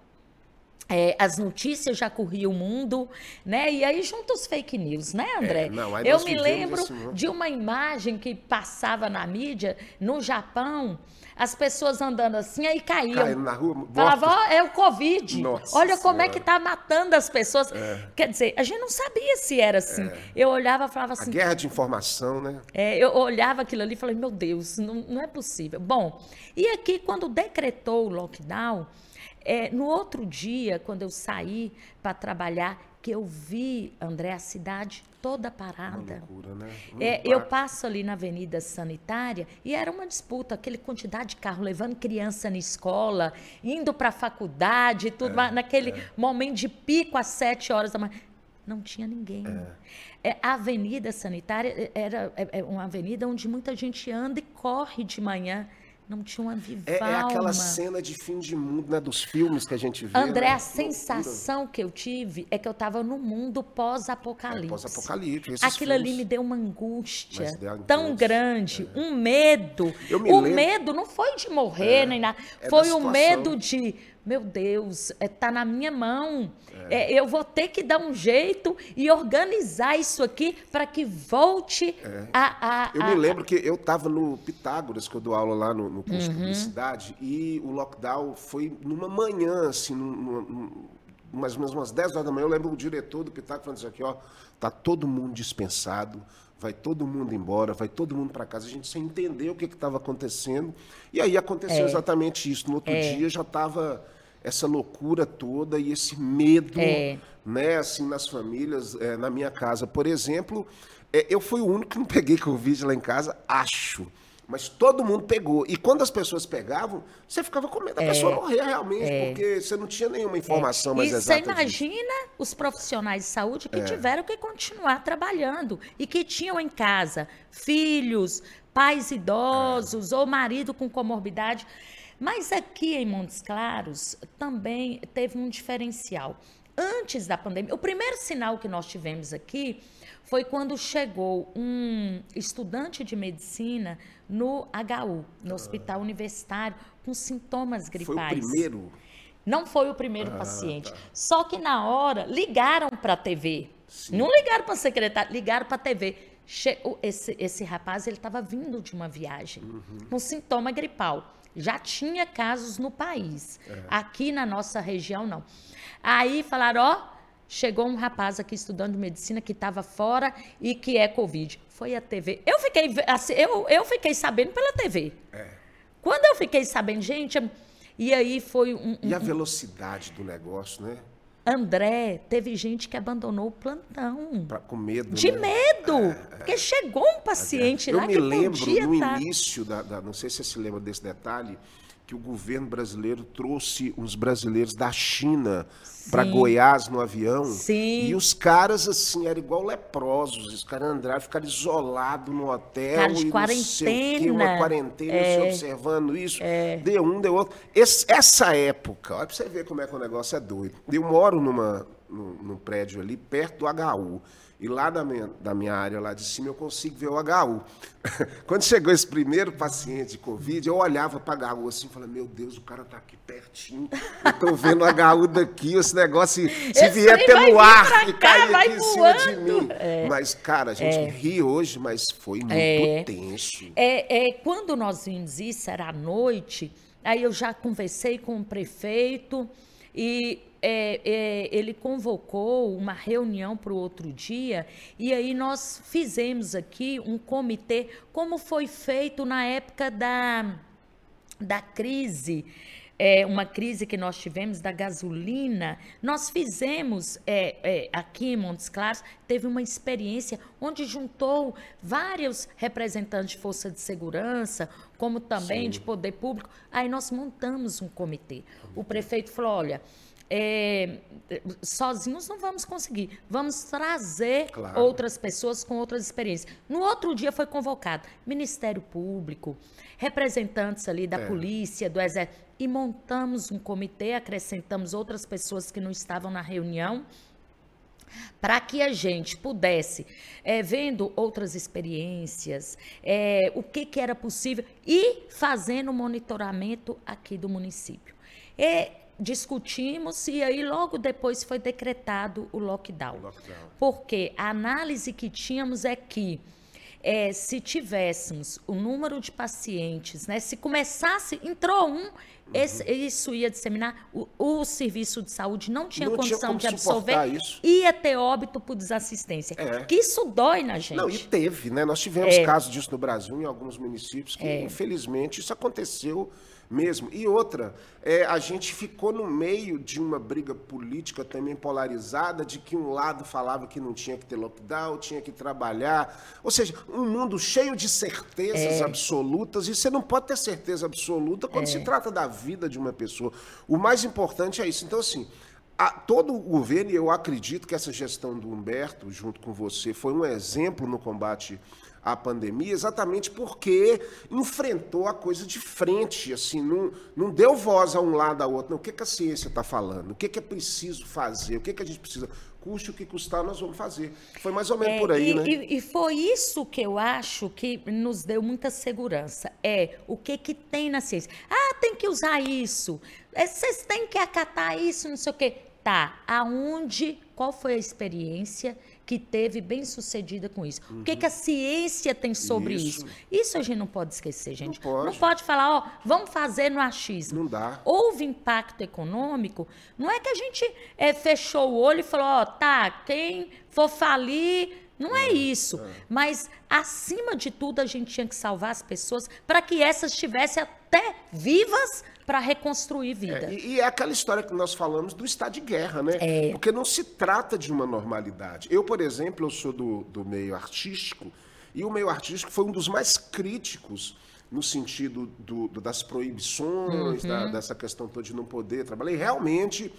é, as notícias já corriam o mundo, né? E aí junto os fake news, né, André? É, não, eu me lembro de uma imagem que passava na mídia no Japão, as pessoas andando assim, aí caíam. Caindo na rua. Falava, ó, é o Covid. Nossa Olha como é que tá matando as pessoas. É. Quer dizer, a gente não sabia se era assim. É. Eu olhava e falava assim. A guerra de informação, né? É, eu olhava aquilo ali e falei, meu Deus, não, não é possível. Bom, e aqui, quando decretou o lockdown, É, no outro dia, quando eu saí para trabalhar, que eu vi, André, a cidade toda parada. Loucura, né? Um É, eu passo ali na Avenida Sanitária e era uma disputa, aquele quantidade de carro levando criança na escola, indo para a faculdade, tudo, mas naquele momento de pico às sete horas da manhã. Não tinha ninguém. É, a Avenida Sanitária era é, é uma avenida onde muita gente anda e corre de manhã. Não tinha uma viva É, é aquela cena de fim de mundo, né? Dos filmes que a gente vê. André, né? a sensação que eu tive é que eu estava no mundo pós-apocalipse. É, pós-apocalipse, Aquilo ali filmes. me deu uma angústia deu tão angústia, grande, um medo. Eu me o lembro- medo não foi de morrer nem nada, é foi o medo de, meu Deus, está na minha mão. É, eu vou ter que dar um jeito e organizar isso aqui para que volte a, a- Eu a- me lembro que eu estava no Pitágoras, que eu dou aula lá no, no curso Uhum. de publicidade, e o lockdown foi numa manhã, assim, num- num- num- mais ou menos umas 10 horas da manhã. Eu lembro o diretor do Pitágoras falando assim: aqui, ó, tá todo mundo dispensado, vai todo mundo embora, vai todo mundo para casa. A gente sem entender o que estava acontecendo. E aí aconteceu É. exatamente isso. No outro dia já estava essa loucura toda e esse medo É. né, assim, nas famílias, eh, na minha casa, por exemplo, eh, eu fui o único que não peguei Covid lá em casa, acho. Mas todo mundo pegou. E quando as pessoas pegavam, você ficava com medo da pessoa morrer realmente, porque você não tinha nenhuma informação mais e você exata disso. imagina os profissionais de saúde É. que tiveram que continuar trabalhando e que tinham em casa filhos, pais idosos ou marido com comorbidade. Mas aqui em Montes Claros também teve um diferencial. Antes da pandemia, o primeiro sinal que nós tivemos aqui foi quando chegou um estudante de medicina no HU, no Hospital Universitário, com sintomas Foi o gripais. primeiro. Não foi o primeiro paciente. Só que na hora ligaram para a TV. Não ligaram para a secretária, ligaram para a TV. Esse, esse rapaz ele estava vindo de uma viagem com sintoma gripal. Já tinha casos no país. Aqui na nossa região, não. Aí falaram: ó, chegou um rapaz aqui estudando medicina que estava fora e que é Covid. Foi a TV. Eu fiquei, assim, eu, eu fiquei sabendo pela TV. Quando eu fiquei sabendo, gente, e aí foi um, E a velocidade do negócio, né? André, teve gente que abandonou o plantão. Pra, com medo. De né? medo! Porque chegou um paciente Eu lá me que lembro podia no tá- início da, da- Não sei se você se lembra desse detalhe, que o governo brasileiro trouxe uns brasileiros da China para. Goiás no avião. Sim. E os caras, assim, eram igual leprosos. Os caras andaram, ficaram isolados no hotel. Cara de e o quê, uma quarentena. quarentena, É. observando isso. Deu um, deu outro. Esse- essa época, olha pra você ver como é que o negócio é doido. Eu moro numa, num, num prédio ali, perto do HU. E lá da minha, da minha área, lá de cima, eu consigo ver o HU. Quando chegou esse primeiro paciente de Covid, eu olhava para HU assim e falava, meu Deus, o cara tá aqui pertinho. Eu tô vendo o HU daqui, esse negócio, se, se Esse vier pelo ar e cair vai aqui em cima de voando. mim. Mas, cara, a gente ri hoje, mas foi muito É. tenso. É, é, quando nós vimos isso, era à noite, aí eu já conversei com o prefeito e é, é, ele convocou uma reunião para o outro dia e aí nós fizemos aqui um comitê, como foi feito na época da, da crise, é, uma crise que nós tivemos da gasolina, nós fizemos é, é, aqui em Montes Claros, teve uma experiência onde juntou vários representantes de força de segurança, como também de poder público. Aí nós montamos um comitê. O prefeito falou: olha. É, sozinhos não vamos conseguir. Vamos trazer Claro. outras pessoas com outras experiências. No outro dia foi convocado Ministério Público, representantes ali da polícia, do exército, e montamos um comitê, acrescentamos outras pessoas que não estavam na reunião, para que a gente pudesse, eh, vendo outras experiências, eh, o que, que era possível e fazendo monitoramento aqui do município. E discutimos e aí logo depois foi decretado o lockdown. lockdown. Porque a análise que tínhamos é que eh, se tivéssemos o número de pacientes, né, se começasse, entrou um, esse- isso ia disseminar, o, o serviço de saúde não tinha Não tinha condição como de absorver, isso. ia ter óbito por desassistência. É. Que isso dói na gente. Não, e teve, né? Nós tivemos É. casos disso no Brasil, em alguns municípios, que infelizmente isso aconteceu mesmo. E outra, é, a gente ficou no meio de uma briga política também polarizada, de que um lado falava que não tinha que ter lockdown, tinha que trabalhar. Ou seja, um mundo cheio de certezas É. absolutas, e você não pode ter certeza absoluta quando se trata da vida de uma pessoa. O mais importante é isso. Então, assim. a- todo o governo, e eu acredito que essa gestão do Humberto, junto com você, foi um exemplo no combate à pandemia, exatamente porque enfrentou a coisa de frente, assim, não, não deu voz a um lado ao outro. Não, o que, que a ciência está falando? O que, que é preciso fazer? O que, que a gente precisa? Custe o que custar, nós vamos fazer. Foi mais ou menos É, por aí, e, né? e- e foi isso que eu acho que nos deu muita segurança. É o que, que tem na ciência. Ah, tem que usar isso. É, Vocês têm que acatar isso, não sei o quê. Tá, aonde, qual foi a experiência que teve bem sucedida com isso? O que, que a ciência tem sobre Isso. isso? isso? a gente não pode esquecer, gente. pode. pode falar, ó, vamos fazer no achismo. Não dá. Houve impacto econômico, não é que a gente eh, fechou o olho e falou, ó, tá, quem for falir, não é isso. Mas, acima de tudo, a gente tinha que salvar as pessoas para que essas estivessem até vivas para reconstruir vida. É, e, é aquela história que nós falamos do estado de guerra, né? É. Porque não se trata de uma normalidade. Eu, por exemplo, eu sou do, do meio artístico, e o meio artístico foi um dos mais críticos no sentido do- do- das proibições, Uhum. da- dessa questão toda de não poder trabalhar. E realmente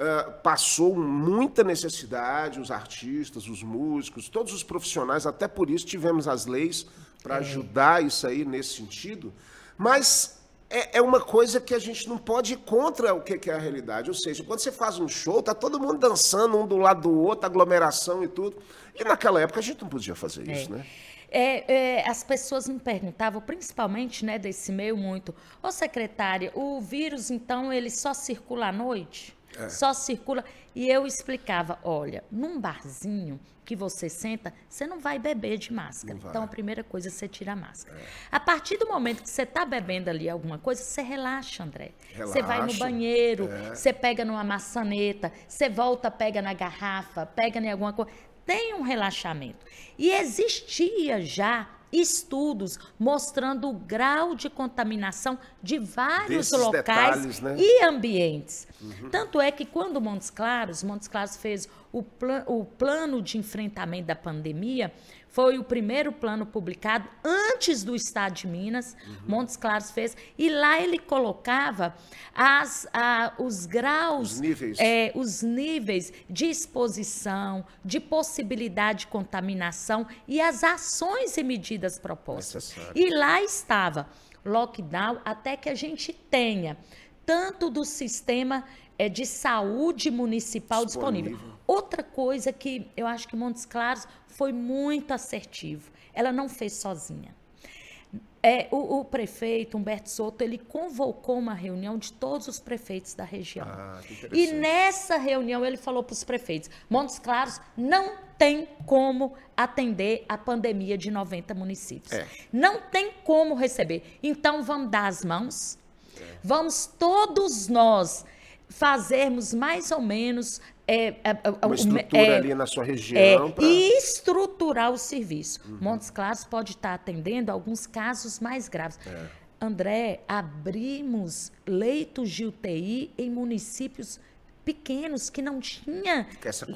ah, passou muita necessidade, os artistas, os músicos, todos os profissionais, até por isso tivemos as leis para É. ajudar isso aí nesse sentido. Mas é, é uma coisa que a gente não pode ir contra o que, é a realidade. Ou seja, quando você faz um show, tá todo mundo dançando um do lado do outro, aglomeração e tudo. E naquela época a gente não podia fazer isso, né? É, é, as pessoas me perguntavam, principalmente né, desse meio muito, ô secretária, o vírus então ele só circula à noite? É. Só circula. E eu explicava: olha, num barzinho que você senta, você não vai beber de máscara. É. Então a primeira coisa é você tira a máscara. A partir do momento que você está bebendo ali alguma coisa, você relaxa, André. Você vai no Relaxa. banheiro, É. você pega numa maçaneta, você volta, pega na garrafa, pega em alguma coisa. Tem um relaxamento. E existia já estudos mostrando o grau de contaminação de vários Desses locais detalhes, né? e ambientes. Tanto é que quando Montes Claros, Montes Claros fez o, o plano de enfrentamento da pandemia, foi o primeiro plano publicado antes do Estado de Minas, Montes Claros fez, e lá ele colocava as, a- os graus, Os níveis. é, os níveis de exposição, de possibilidade de contaminação e as ações e medidas propostas. Necessário. E lá estava lockdown até que a gente tenha tanto do sistema eh, de saúde municipal disponível. Disponível. Outra coisa que eu acho que Montes Claros foi muito assertivo, ela não fez sozinha. É, o, o prefeito Humberto Souto ele convocou uma reunião de todos os prefeitos da região. Ah, e nessa reunião ele falou para os prefeitos: Montes Claros não tem como atender a pandemia de 90 municípios. É. Não tem como receber. Então vamos dar as mãos, vamos todos nós fazermos mais ou menos. É, é, é, Uma o- estrutura é, ali na sua é, região. pra- e estruturar o serviço. Montes Claros pode estar atendendo alguns casos mais graves. É. André, abrimos leitos de UTI em municípios pequenos que não tinha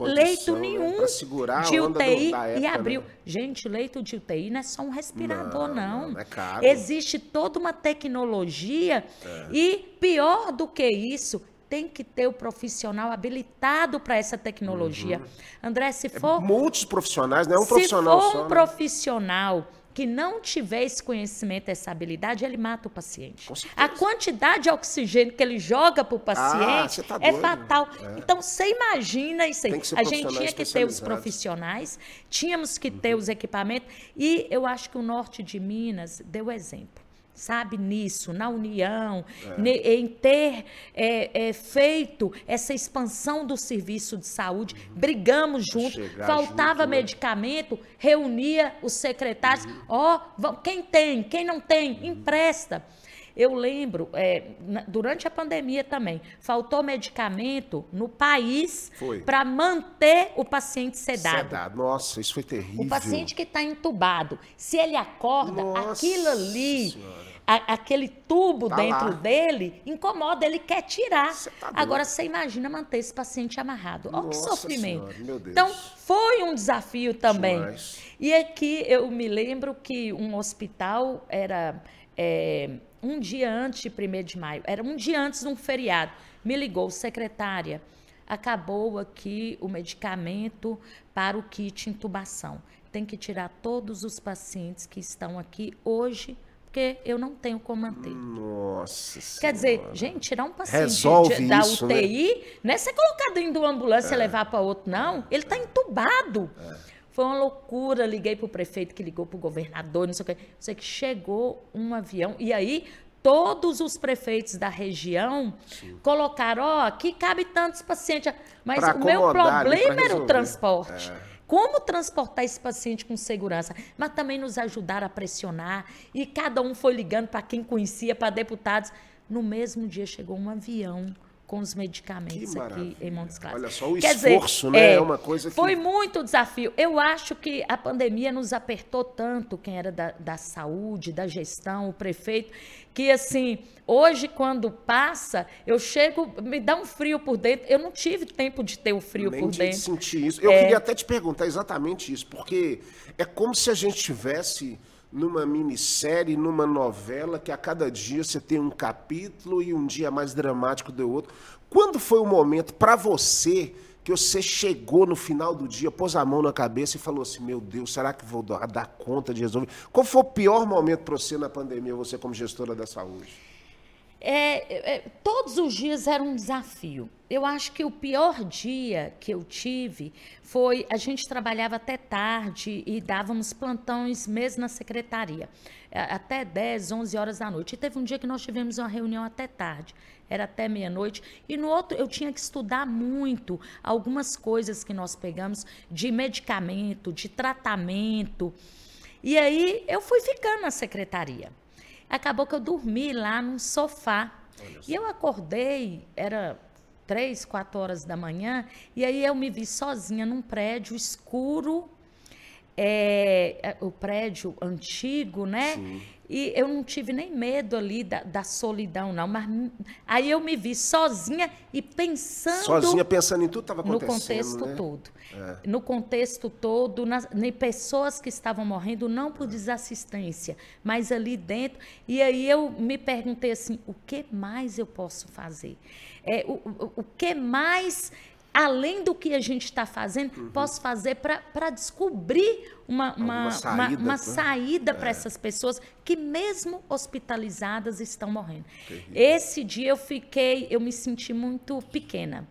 leito né, nenhum pra segurar a de onda do- UTI da e época, abriu. né? Gente, leito de UTI não é só um respirador, Não, não. não, é caro. Existe toda uma tecnologia É. e pior do que isso, tem que ter o profissional habilitado para essa tecnologia. Uhum. André, se for Muitos profissionais, não é um se profissional for só. um né? profissional que não tiver esse conhecimento, essa habilidade, ele mata o paciente. A quantidade de oxigênio que ele joga para o paciente você tá é fatal. É. Então, você imagina isso aí. A gente tinha que ter os profissionais, tínhamos que Uhum. ter os equipamentos, e eu acho que o norte de Minas deu exemplo. Sabe, nisso, na união, É. em ter é, é, feito essa expansão do serviço de saúde, brigamos juntos, Uhum. chegar faltava junto, né? medicamento, reunia os secretários, ó, va- quem tem, quem não tem, empresta. Eu lembro, é, na- durante a pandemia também, faltou medicamento no país para manter o paciente sedado. Sedado. Nossa, isso foi terrível. O paciente que está entubado, se ele acorda, Nossa aquilo ali, a- aquele tubo Tá dentro lá. dele, incomoda, ele quer tirar. Cê tá. Agora, você imagina manter esse paciente amarrado. Olha que sofrimento. Senhora. Então, foi um desafio também. Demais. E aqui eu me lembro que um hospital era é, um dia antes de 1 de maio, era um dia antes de um feriado. Me ligou, secretária, acabou aqui o medicamento para o kit intubação. Tem que tirar todos os pacientes que estão aqui hoje, porque eu não tenho como manter. Nossa Quer dizer, Senhora. gente, tirar um paciente Resolve de- da isso, né? UTI, não é ser colocado dentro de uma ambulância e levar para outro, não. Ele está entubado. Foi uma loucura. Liguei para o prefeito, que ligou para o governador, não sei o quê. Sei que chegou um avião. E aí, todos os prefeitos da região colocaram: ó, aqui cabe tantos pacientes. Mas Pra o meu ali, problema era o transporte. É. Como transportar esse paciente com segurança? Mas também nos ajudar a pressionar. E cada um foi ligando para quem conhecia, para deputados. No mesmo dia chegou um avião com os medicamentos aqui em Montes Claros. Olha só, o Quer esforço, dizer, né, é uma coisa que- Foi muito desafio. Eu acho que a pandemia nos apertou tanto, quem era da, da saúde, da gestão, o prefeito, que assim, hoje quando passa, eu chego, me dá um frio por dentro. Eu não tive tempo de ter o frio Nem por de dentro. sentir isso. Eu É. queria até te perguntar exatamente isso, porque é como se a gente tivesse numa minissérie, numa novela, que a cada dia você tem um capítulo e um dia mais dramático do outro. Quando foi o momento para você que você chegou no final do dia, pôs a mão na cabeça e falou assim: Meu Deus, será que vou dar, conta de resolver? Qual foi o pior momento para você na pandemia, você como gestora da saúde? É, é, todos os dias era um desafio. Eu acho que o pior dia que eu tive foi a gente trabalhava até tarde e dávamos plantões mesmo na secretaria, até 10, 11 horas da noite. E teve um dia que nós tivemos uma reunião até tarde, era até meia-noite. E no outro eu tinha que estudar muito algumas coisas que nós pegamos de medicamento, de tratamento. E aí eu fui ficando na secretaria. Acabou que eu dormi lá num sofá. E eu acordei, era três, quatro horas da manhã, e aí eu me vi sozinha num prédio escuro, é, é, o prédio antigo, né? E eu não tive nem medo ali da, da solidão, não. Mas aí eu me vi sozinha e pensando Sozinha pensando em tudo que estava no acontecendo. contexto né? todo. No contexto todo, nas, em pessoas que estavam morrendo, não por desassistência, mas ali dentro. E aí eu me perguntei assim: o que mais eu posso fazer? É, o, o, o que mais, além do que a gente está fazendo, posso fazer para descobrir uma, uma, saída, uma, uma né? saída para essas pessoas que, mesmo hospitalizadas, estão morrendo? Esse dia eu fiquei, eu me senti muito pequena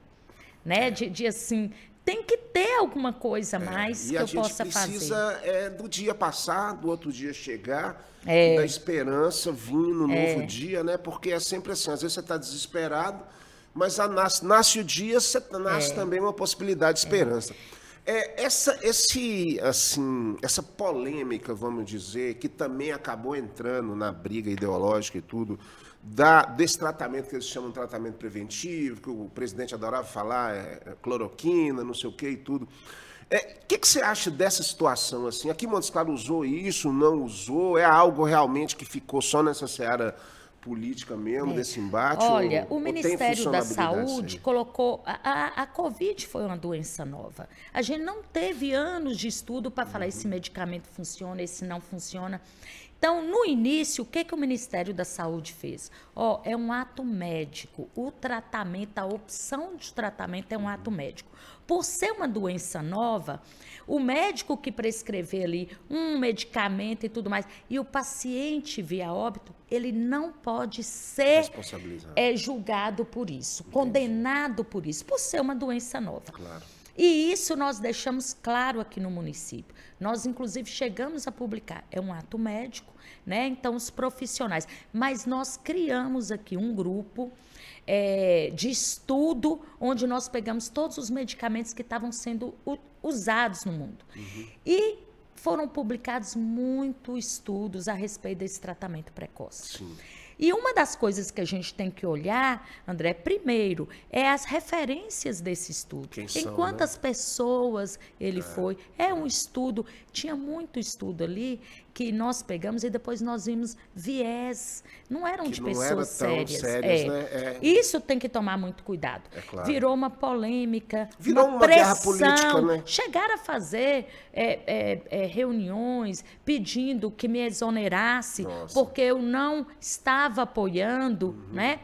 né? De, de assim, tem que ter alguma coisa a mais É, E que a eu gente possa precisa fazer. é, do dia passar, do outro dia chegar, É. da esperança vir no novo dia, né? Porque é sempre assim, às vezes você está desesperado, mas a nasce, nasce o dia, você É. nasce também uma possibilidade de esperança. É, essa, esse, assim, essa polêmica, vamos dizer, que também acabou entrando na briga ideológica e tudo, da, desse tratamento que eles chamam de tratamento preventivo, que o presidente adorava falar, é, é, cloroquina, não sei o que e tudo. O que, que você acha dessa situação? assim? Aqui Montes Claros usou isso, não usou? É algo realmente que ficou só nessa seara política mesmo, desse embate? É. Olha, ou- o Ministério da Saúde colocou. A, a, a Covid foi uma doença nova. A gente não teve anos de estudo para falar esse medicamento funciona, esse não funciona. Então, no início, o que, que o Ministério da Saúde fez? Ó, é um ato médico. O tratamento, a opção de tratamento é um ato médico. Por ser uma doença nova, o médico que prescrever ali um medicamento e tudo mais, e o paciente via óbito, ele não pode ser é julgado por isso, condenado por isso, por ser uma doença nova. Claro. E isso nós deixamos claro aqui no município. Nós, inclusive, chegamos a publicar. É um ato médico, né? Então, os profissionais. Mas nós criamos aqui um grupo é, de estudo onde nós pegamos todos os medicamentos que estavam sendo usados no mundo. E foram publicados muitos estudos a respeito desse tratamento precoce. Sim. E uma das coisas que a gente tem que olhar, André, primeiro, é as referências desse estudo. Quem em são, quantas né? pessoas ele foi. É um estudo, tinha muito estudo ali que nós pegamos e depois nós vimos viés. Não eram Que de não pessoas sérias. sérias, é. né? É. Isso tem que tomar muito cuidado. É claro. Virou uma polêmica, Virou uma, uma guerra pressão. política, né? Chegaram a fazer é, é, é, reuniões pedindo que me exonerasse Nossa. porque eu não estava apoiando, Uhum. né?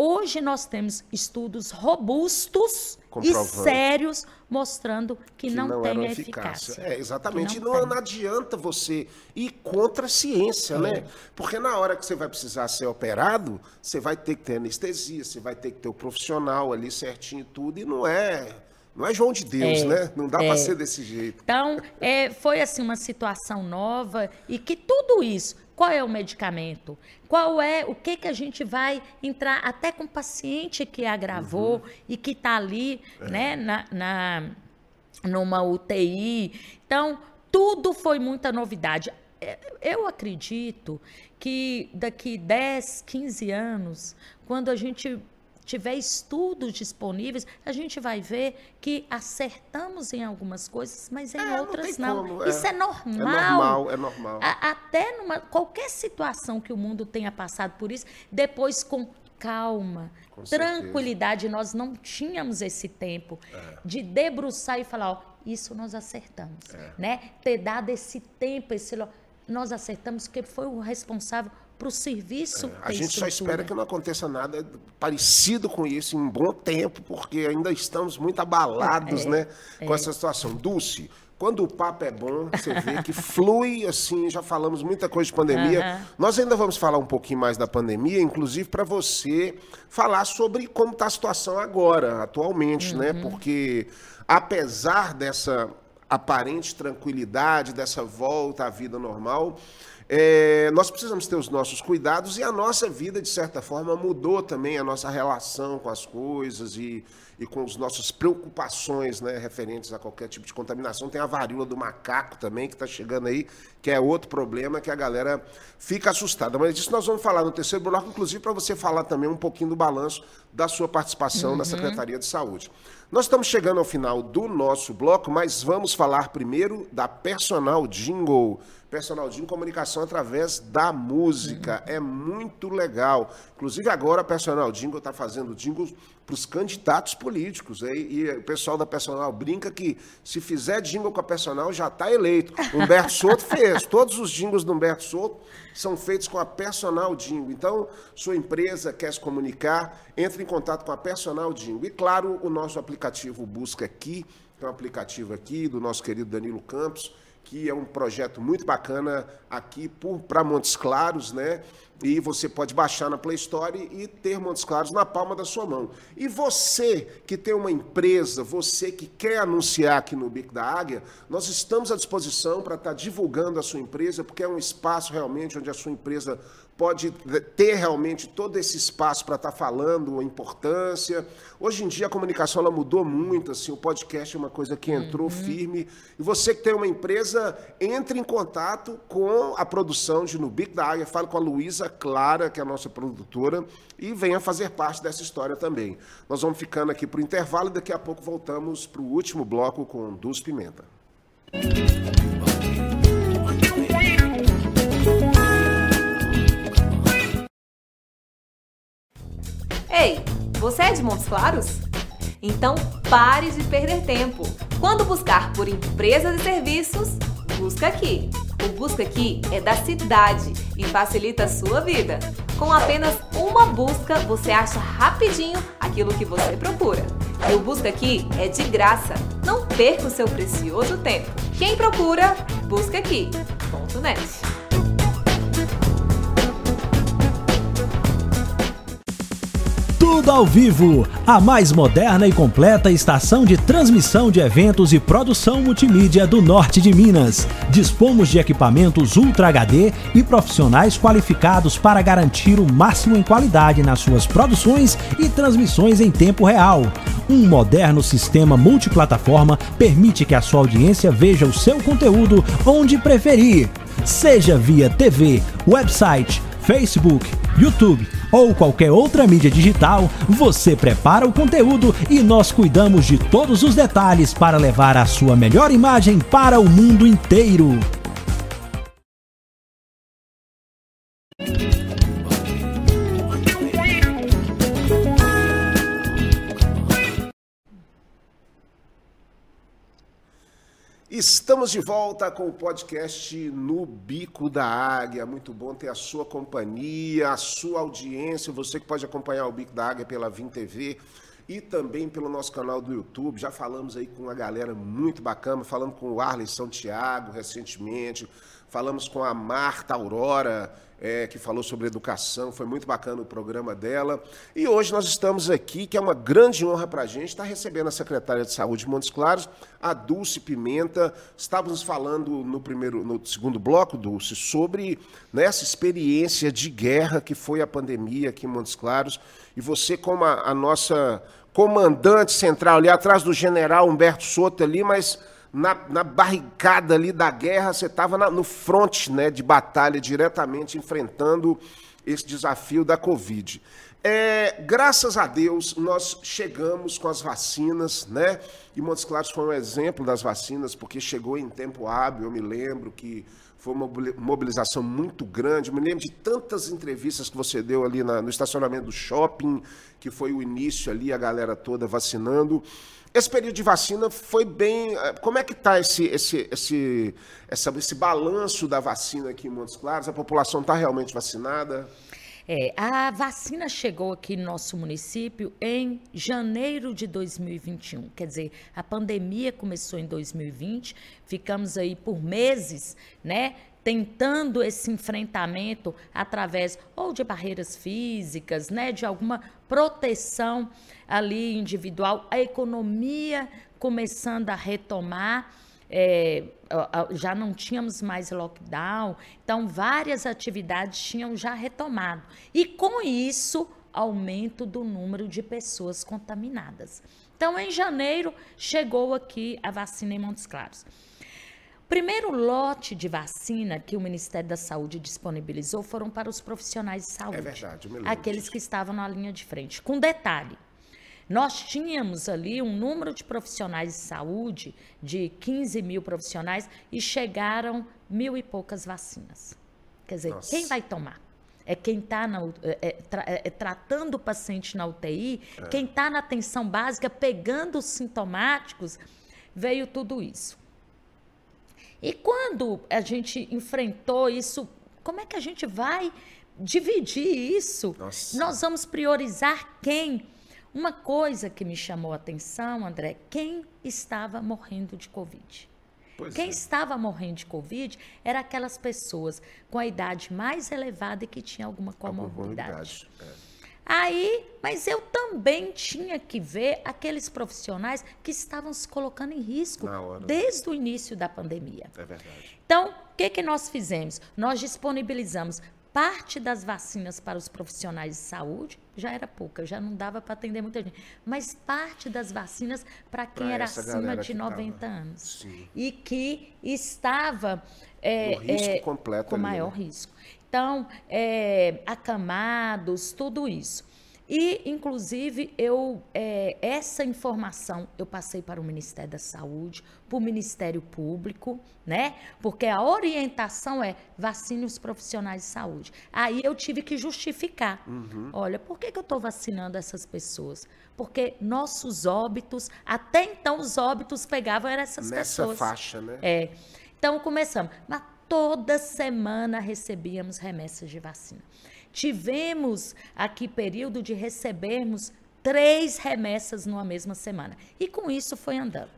Hoje nós temos estudos robustos e sérios mostrando que, que não, tem eram eficácia. É, exatamente. Que E não não, não adianta você ir contra a ciência, É. né? Porque na hora que você vai precisar ser operado, você vai ter que ter anestesia, você vai ter que ter o profissional ali certinho e tudo, e não é. Não é João de Deus, É, né? Não dá é. para ser desse jeito. Então, é, foi assim uma situação nova e que tudo isso, qual é o medicamento? Qual é o que que a gente vai entrar até com o paciente que agravou Uhum. e que está ali, É. né, na, na numa UTI. Então, tudo foi muita novidade. É, Eu acredito que daqui 10, 15 anos, quando a gente tiver estudos disponíveis, a gente vai ver que acertamos em algumas coisas, mas em É, não outras não. como, é. Isso é É normal. normal, é normal. A- até numa qualquer situação que o mundo tenha passado por isso, depois com calma, Com certeza. tranquilidade, nós não tínhamos esse tempo de debruçar e falar, ó, isso nós acertamos, né? Ter dado esse tempo, esse nós acertamos porque foi o responsável para o serviço. É, A gente só estrutura. espera que não aconteça nada parecido com isso em um bom tempo, porque ainda estamos muito abalados, É, né, com essa situação. Dulce, quando o papo é bom, você vê que flui assim, já falamos muita coisa de pandemia. Aham. Nós ainda vamos falar um pouquinho mais da pandemia, inclusive para você falar sobre como está a situação agora, atualmente, né? Uhum. Porque apesar dessa aparente tranquilidade, dessa volta à vida normal, é, nós precisamos ter os nossos cuidados e a nossa vida, de certa forma, mudou também a nossa relação com as coisas e, e com as nossas preocupações né, referentes a qualquer tipo de contaminação. Tem a varíola do macaco também, que está chegando aí, que é outro problema que a galera fica assustada. Mas disso nós vamos falar no terceiro bloco, inclusive para você falar também um pouquinho do balanço da sua participação na Secretaria de Saúde. Nós estamos chegando ao final do nosso bloco, mas vamos falar primeiro da Personal Jingle. Personal Jingle Comunicação através da música. É muito legal. Inclusive agora a Personal Jingle está fazendo jingles para os candidatos políticos. E, e o pessoal da Personal brinca que se fizer jingle com a Personal já está eleito. Humberto Souto fez. Todos os jingles do Humberto Souto são feitos com a Personal Jingle. Então, sua empresa quer se comunicar, entre em contato com a Personal Jingle. E claro, o nosso aplicativo Busca Aqui, que é um aplicativo aqui do nosso querido Danilo Campos, que é um projeto muito bacana aqui para Montes Claros, né? E você pode baixar na Play Store e ter Montes Claros na palma da sua mão. E você que tem uma empresa, você que quer anunciar aqui no Bico da Águia, nós estamos à disposição para estar divulgando a sua empresa, porque é um espaço realmente onde a sua empresa pode ter realmente todo esse espaço para estar falando a importância. Hoje em dia a comunicação ela mudou muito, assim, o podcast é uma coisa que entrou firme. E você que tem uma empresa, entre em contato com a produção de No Bico da Águia, fale com a Luísa Clara, que é a nossa produtora, e venha fazer parte dessa história também. Nós vamos ficando aqui para o intervalo e daqui a pouco voltamos para o último bloco com Dulce Pimenta. Ei, você é de Montes Claros? Então pare de perder tempo. Quando buscar por empresas e serviços, busca aqui. O Busca Aqui é da cidade e facilita a sua vida. Com apenas uma busca, você acha rapidinho aquilo que você procura. E o Busca Aqui é de graça. Não perca o seu precioso tempo. Quem procura, busca aqui. Ponto net. Tudo ao vivo, a mais moderna e completa estação de transmissão de eventos e produção multimídia do norte de Minas. Dispomos de equipamentos Ultra HD e profissionais qualificados para garantir o máximo em qualidade nas suas produções e transmissões em tempo real. Um moderno sistema multiplataforma permite que a sua audiência veja o seu conteúdo onde preferir, seja via TV, website, Facebook, YouTube ou qualquer outra mídia digital, você prepara o conteúdo e nós cuidamos de todos os detalhes para levar a sua melhor imagem para o mundo inteiro. Estamos de volta com o podcast No Bico da Águia. Muito bom ter a sua companhia, a sua audiência. Você que pode acompanhar o Bico da Águia pela Vim TV e também pelo nosso canal do YouTube. Já falamos aí com uma galera muito bacana, falamos com o Arley Santiago recentemente, falamos com a Marta Aurora, é, que falou sobre educação, foi muito bacana o programa dela. E hoje nós estamos aqui, que é uma grande honra para a gente, estar tá recebendo a secretária de Saúde de Montes Claros, a Dulce Pimenta. Estávamos falando no primeiro, no segundo bloco, Dulce, sobre né, essa experiência de guerra que foi a pandemia aqui em Montes Claros. E você, como a, a nossa comandante central, ali atrás do general Humberto Soto ali, mas na, na barricada ali da guerra, você estava no front né, de batalha, diretamente enfrentando esse desafio da Covid. É, graças a Deus, nós chegamos com as vacinas, né? E Montes Claros foi um exemplo das vacinas, porque chegou em tempo hábil. Eu me lembro que foi uma mobilização muito grande. Eu me lembro de tantas entrevistas que você deu ali na, no estacionamento do shopping, que foi o início ali, a galera toda vacinando. Esse período de vacina foi bem. Eh, como é que está esse, esse, esse, esse balanço da vacina aqui em Montes Claros? A população está realmente vacinada? É, a vacina chegou aqui no nosso município em janeiro de 2021. Quer dizer, a pandemia começou em 2020, ficamos aí por meses, né? Tentando esse enfrentamento através ou de barreiras físicas, né, de alguma proteção ali individual, a economia começando a retomar. É, já não tínhamos mais lockdown, então várias atividades tinham já retomado. E com isso, aumento do número de pessoas contaminadas. Então, em janeiro, chegou aqui a vacina em Montes Claros. Primeiro lote de vacina que o Ministério da Saúde disponibilizou foram para os profissionais de saúde. É verdade, eu me lembro Aqueles que estavam na linha de frente. Com detalhe, nós tínhamos ali um número de profissionais de saúde, de 15 mil profissionais, e chegaram mil e poucas vacinas. Quer dizer, Nossa. quem vai tomar? É quem está é, é, tra, é, é, tratando o paciente na UTI, é. quem está na atenção básica, pegando os sintomáticos, veio tudo isso. E quando a gente enfrentou isso, como é que a gente vai dividir isso? Nossa. Nós vamos priorizar quem? Uma coisa que me chamou a atenção, André, quem estava morrendo de Covid. Pois quem é. estava morrendo de Covid eram aquelas pessoas com a idade mais elevada e que tinha alguma comorbidade. É. Aí, mas eu também tinha que ver aqueles profissionais que estavam se colocando em risco desde o início da pandemia. É verdade. Então, o que, que nós fizemos? Nós disponibilizamos parte das vacinas para os profissionais de saúde já era pouca, já não dava para atender muita gente, mas parte das vacinas para quem pra era acima de 90 tava. anos Sim. e que estava é, risco é, completo com ali, maior né? risco. Então, é, acamados, tudo isso. E, inclusive, eu é, essa informação eu passei para o Ministério da Saúde, para o Ministério Público, né? Porque a orientação é vacine os profissionais de saúde. Aí eu tive que justificar. Uhum. Olha, por que, que eu estou vacinando essas pessoas? Porque nossos óbitos, até então os óbitos pegavam eram essas Nessa pessoas. Nessa faixa, né? É. Então começamos. Mas toda semana recebíamos remessas de vacina. Tivemos aqui período de recebermos três remessas numa mesma semana. E com isso foi andando.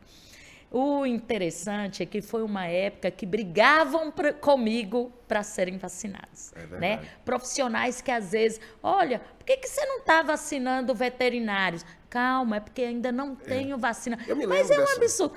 O interessante é que foi uma época que brigavam pra, comigo para serem vacinados. É né? Profissionais que às vezes, olha, por que, que você não está vacinando veterinários? Calma, é porque ainda não é. tenho vacina. Mas é um dessa... absurdo.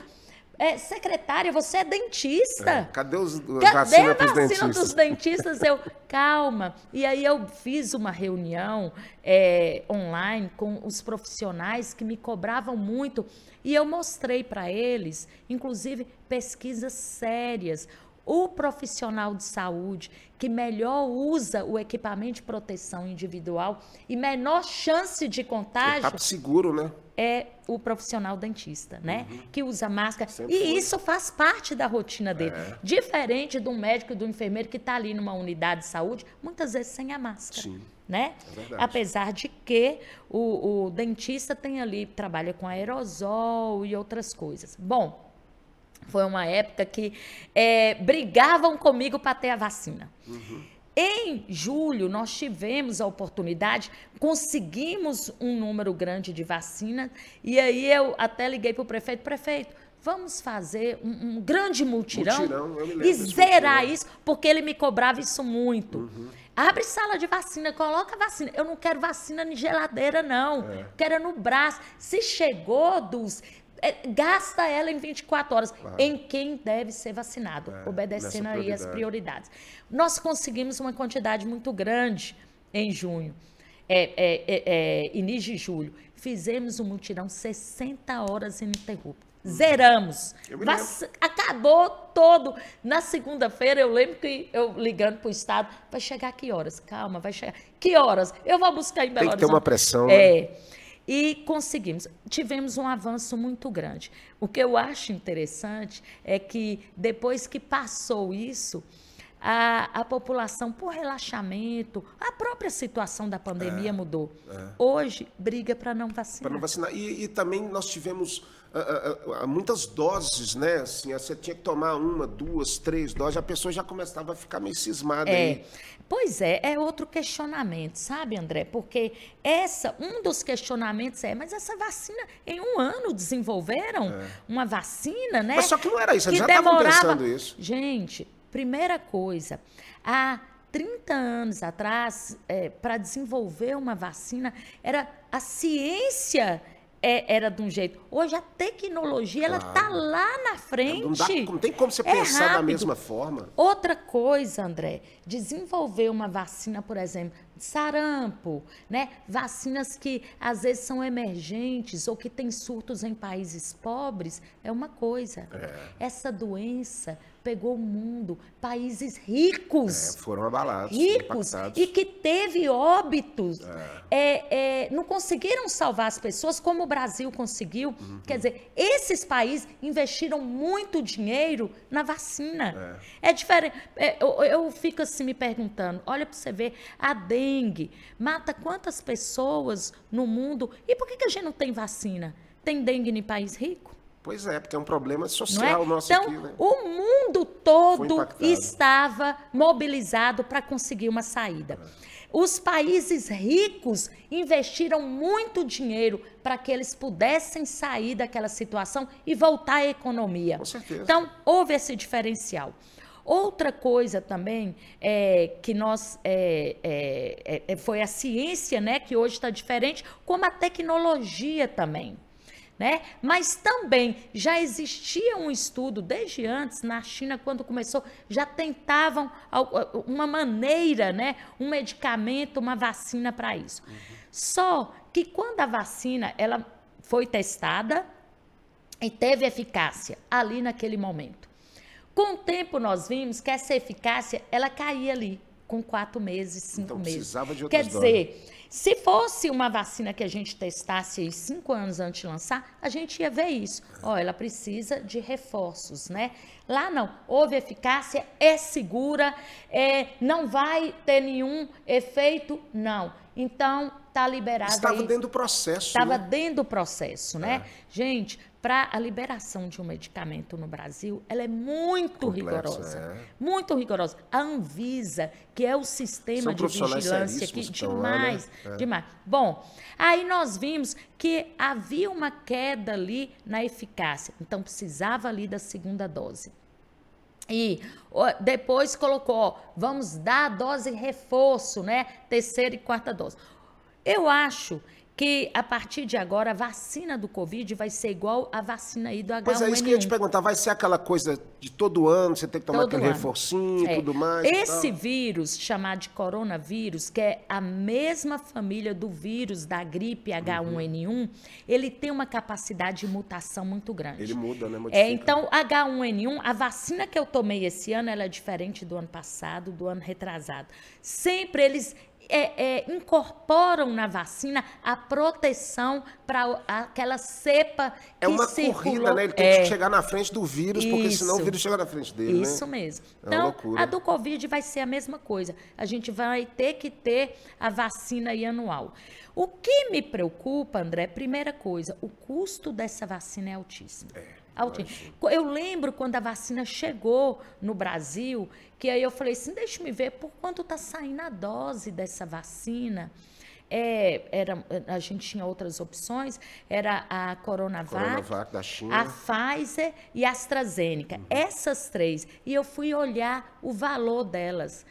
É, secretária, você é dentista. É, cadê os cadê vacina a vacina dentistas? dos dentistas? Eu, calma. E aí eu fiz uma reunião é, online com os profissionais que me cobravam muito e eu mostrei para eles, inclusive, pesquisas sérias. O profissional de saúde que melhor usa o equipamento de proteção individual e menor chance de contágio. Tá seguro, né? É o profissional dentista, né? Uhum. Que usa máscara. Sempre e foi. isso faz parte da rotina dele. É. Diferente do médico e do enfermeiro que está ali numa unidade de saúde, muitas vezes sem a máscara. Sim. Né? É verdade. Apesar de que o, o dentista tem ali, trabalha com aerosol e outras coisas. Bom, foi uma época que é, brigavam comigo para ter a vacina. Em julho, nós tivemos a oportunidade, conseguimos um número grande de vacinas, e aí eu até liguei para o prefeito: prefeito, vamos fazer um, um grande multirão, Mutirão, e zerar isso, porque ele me cobrava isso muito. Abre sala de vacina, coloca vacina. Eu não quero vacina em geladeira, não. É. Quero é no braço. Se chegou dos. É, gasta ela em 24 horas em quem deve ser vacinado, É, obedecendo aí as prioridade. prioridades. Nós conseguimos uma quantidade muito grande em junho, é, é, é, é, início de julho. Fizemos um mutirão 60 horas ininterruptas. Zeramos. Eu me Vac- Acabou todo. Na segunda-feira, eu lembro que eu ligando para o Estado, vai chegar que horas? Calma, vai chegar. Que horas? Eu vou buscar em Belo Tem que ter uma Horizonte. pressão, né? É. E conseguimos. Tivemos um avanço muito grande. O que eu acho interessante é que depois que passou isso, a, a população, por relaxamento, a própria situação da pandemia mudou. Hoje, briga para não vacinar. Para não vacinar. E, e também nós tivemos ah, ah, ah, muitas doses, né? Assim, você tinha que tomar uma, duas, três doses, a pessoa já começava a ficar meio cismada É. aí. Pois é, é outro questionamento, sabe, André? Porque essa, um dos questionamentos é, mas essa vacina, em um ano desenvolveram uma vacina, né? É. Mas só que não era isso, eles já estavam demorava- pensando isso. Gente, primeira coisa, há 30 anos atrás, para desenvolver uma vacina, era a ciência é, era de um jeito. Hoje a tecnologia, ela está lá na frente. Não, dá, não tem como você É pensar da rápido. mesma forma. Outra coisa, André, desenvolver uma vacina, por exemplo, sarampo, né? Vacinas que às vezes são emergentes ou que têm surtos em países pobres, é uma coisa. Essa doença pegou o mundo, países ricos É, foram abalados, ricos impactados. e que teve óbitos. É, é, não conseguiram salvar as pessoas como o Brasil conseguiu. Uhum. Quer dizer, esses países investiram muito dinheiro na vacina. É, diferente. É, eu, eu fico assim me perguntando: olha para você ver, a dengue mata quantas pessoas no mundo? E por que, que a gente não tem vacina? Tem dengue em país rico? Pois é, porque é um problema é? social nosso então, aqui, né? o mundo todo estava mobilizado para conseguir uma saída. Os países ricos investiram muito dinheiro para que eles pudessem sair daquela situação e voltar à economia. Com certeza. Então, houve esse diferencial. Outra coisa também é, que nós é, é, é, foi a ciência, né, que hoje está diferente, como a tecnologia também. Né? Mas também já existia um estudo desde antes na China quando começou, já tentavam uma maneira, né, um medicamento, uma vacina para isso. Só que quando a vacina ela foi testada e teve eficácia ali naquele momento. Com o tempo nós vimos que essa eficácia ela caía ali com quatro meses, cinco Então, meses. precisava de Quer dizer, se fosse uma vacina que a gente testasse cinco anos antes de lançar, a gente ia ver isso. Ó, ela precisa de reforços, né? Lá não, houve eficácia, é segura, é, não vai ter nenhum efeito, não. Então, tá liberado Estava aí. dentro do processo, Estava né? dentro do processo, né? Gente, para a liberação de um medicamento no Brasil, ela é muito Complexo, rigorosa. é. Muito rigorosa. A Anvisa, que é o sistema São de vigilância que estão lá, né? demais, É. demais. Bom, aí nós vimos que havia uma queda ali na eficácia. Então, precisava ali da segunda dose. E depois colocou, ó, vamos dar a dose reforço, né? Terceira e quarta dose. Eu acho que a partir de agora a vacina do Covid vai ser igual a vacina aí do H1N1. Pois é isso que eu ia te perguntar, vai ser aquela coisa de todo ano, você tem que tomar Todo aquele ano. reforcinho e É. tudo mais? Esse vírus, chamado de coronavírus, que é a mesma família do vírus da gripe H1N1, ele tem uma capacidade de mutação muito grande. Ele muda, né? É, então, H1N1, a vacina que eu tomei esse ano, ela é diferente do ano passado, do ano retrasado. Sempre eles é, é, incorporam na vacina a proteção para aquela cepa que É uma circulou. corrida, né? Ele tem É. que chegar na frente do vírus, porque senão o vírus chega na frente dele, Isso né? mesmo. É Então, a do Covid vai ser a mesma coisa. A gente vai ter que ter a vacina anual. O que me preocupa, André, primeira coisa, o custo dessa vacina é altíssimo. Altíssimo. Eu lembro quando a vacina chegou no Brasil, que aí eu falei assim, deixa me ver por quanto está saindo a dose dessa vacina. É, era, a gente tinha outras opções, era a Coronavac, Coronavac da China. a Pfizer e a AstraZeneca. Essas três. E eu fui olhar o valor delas.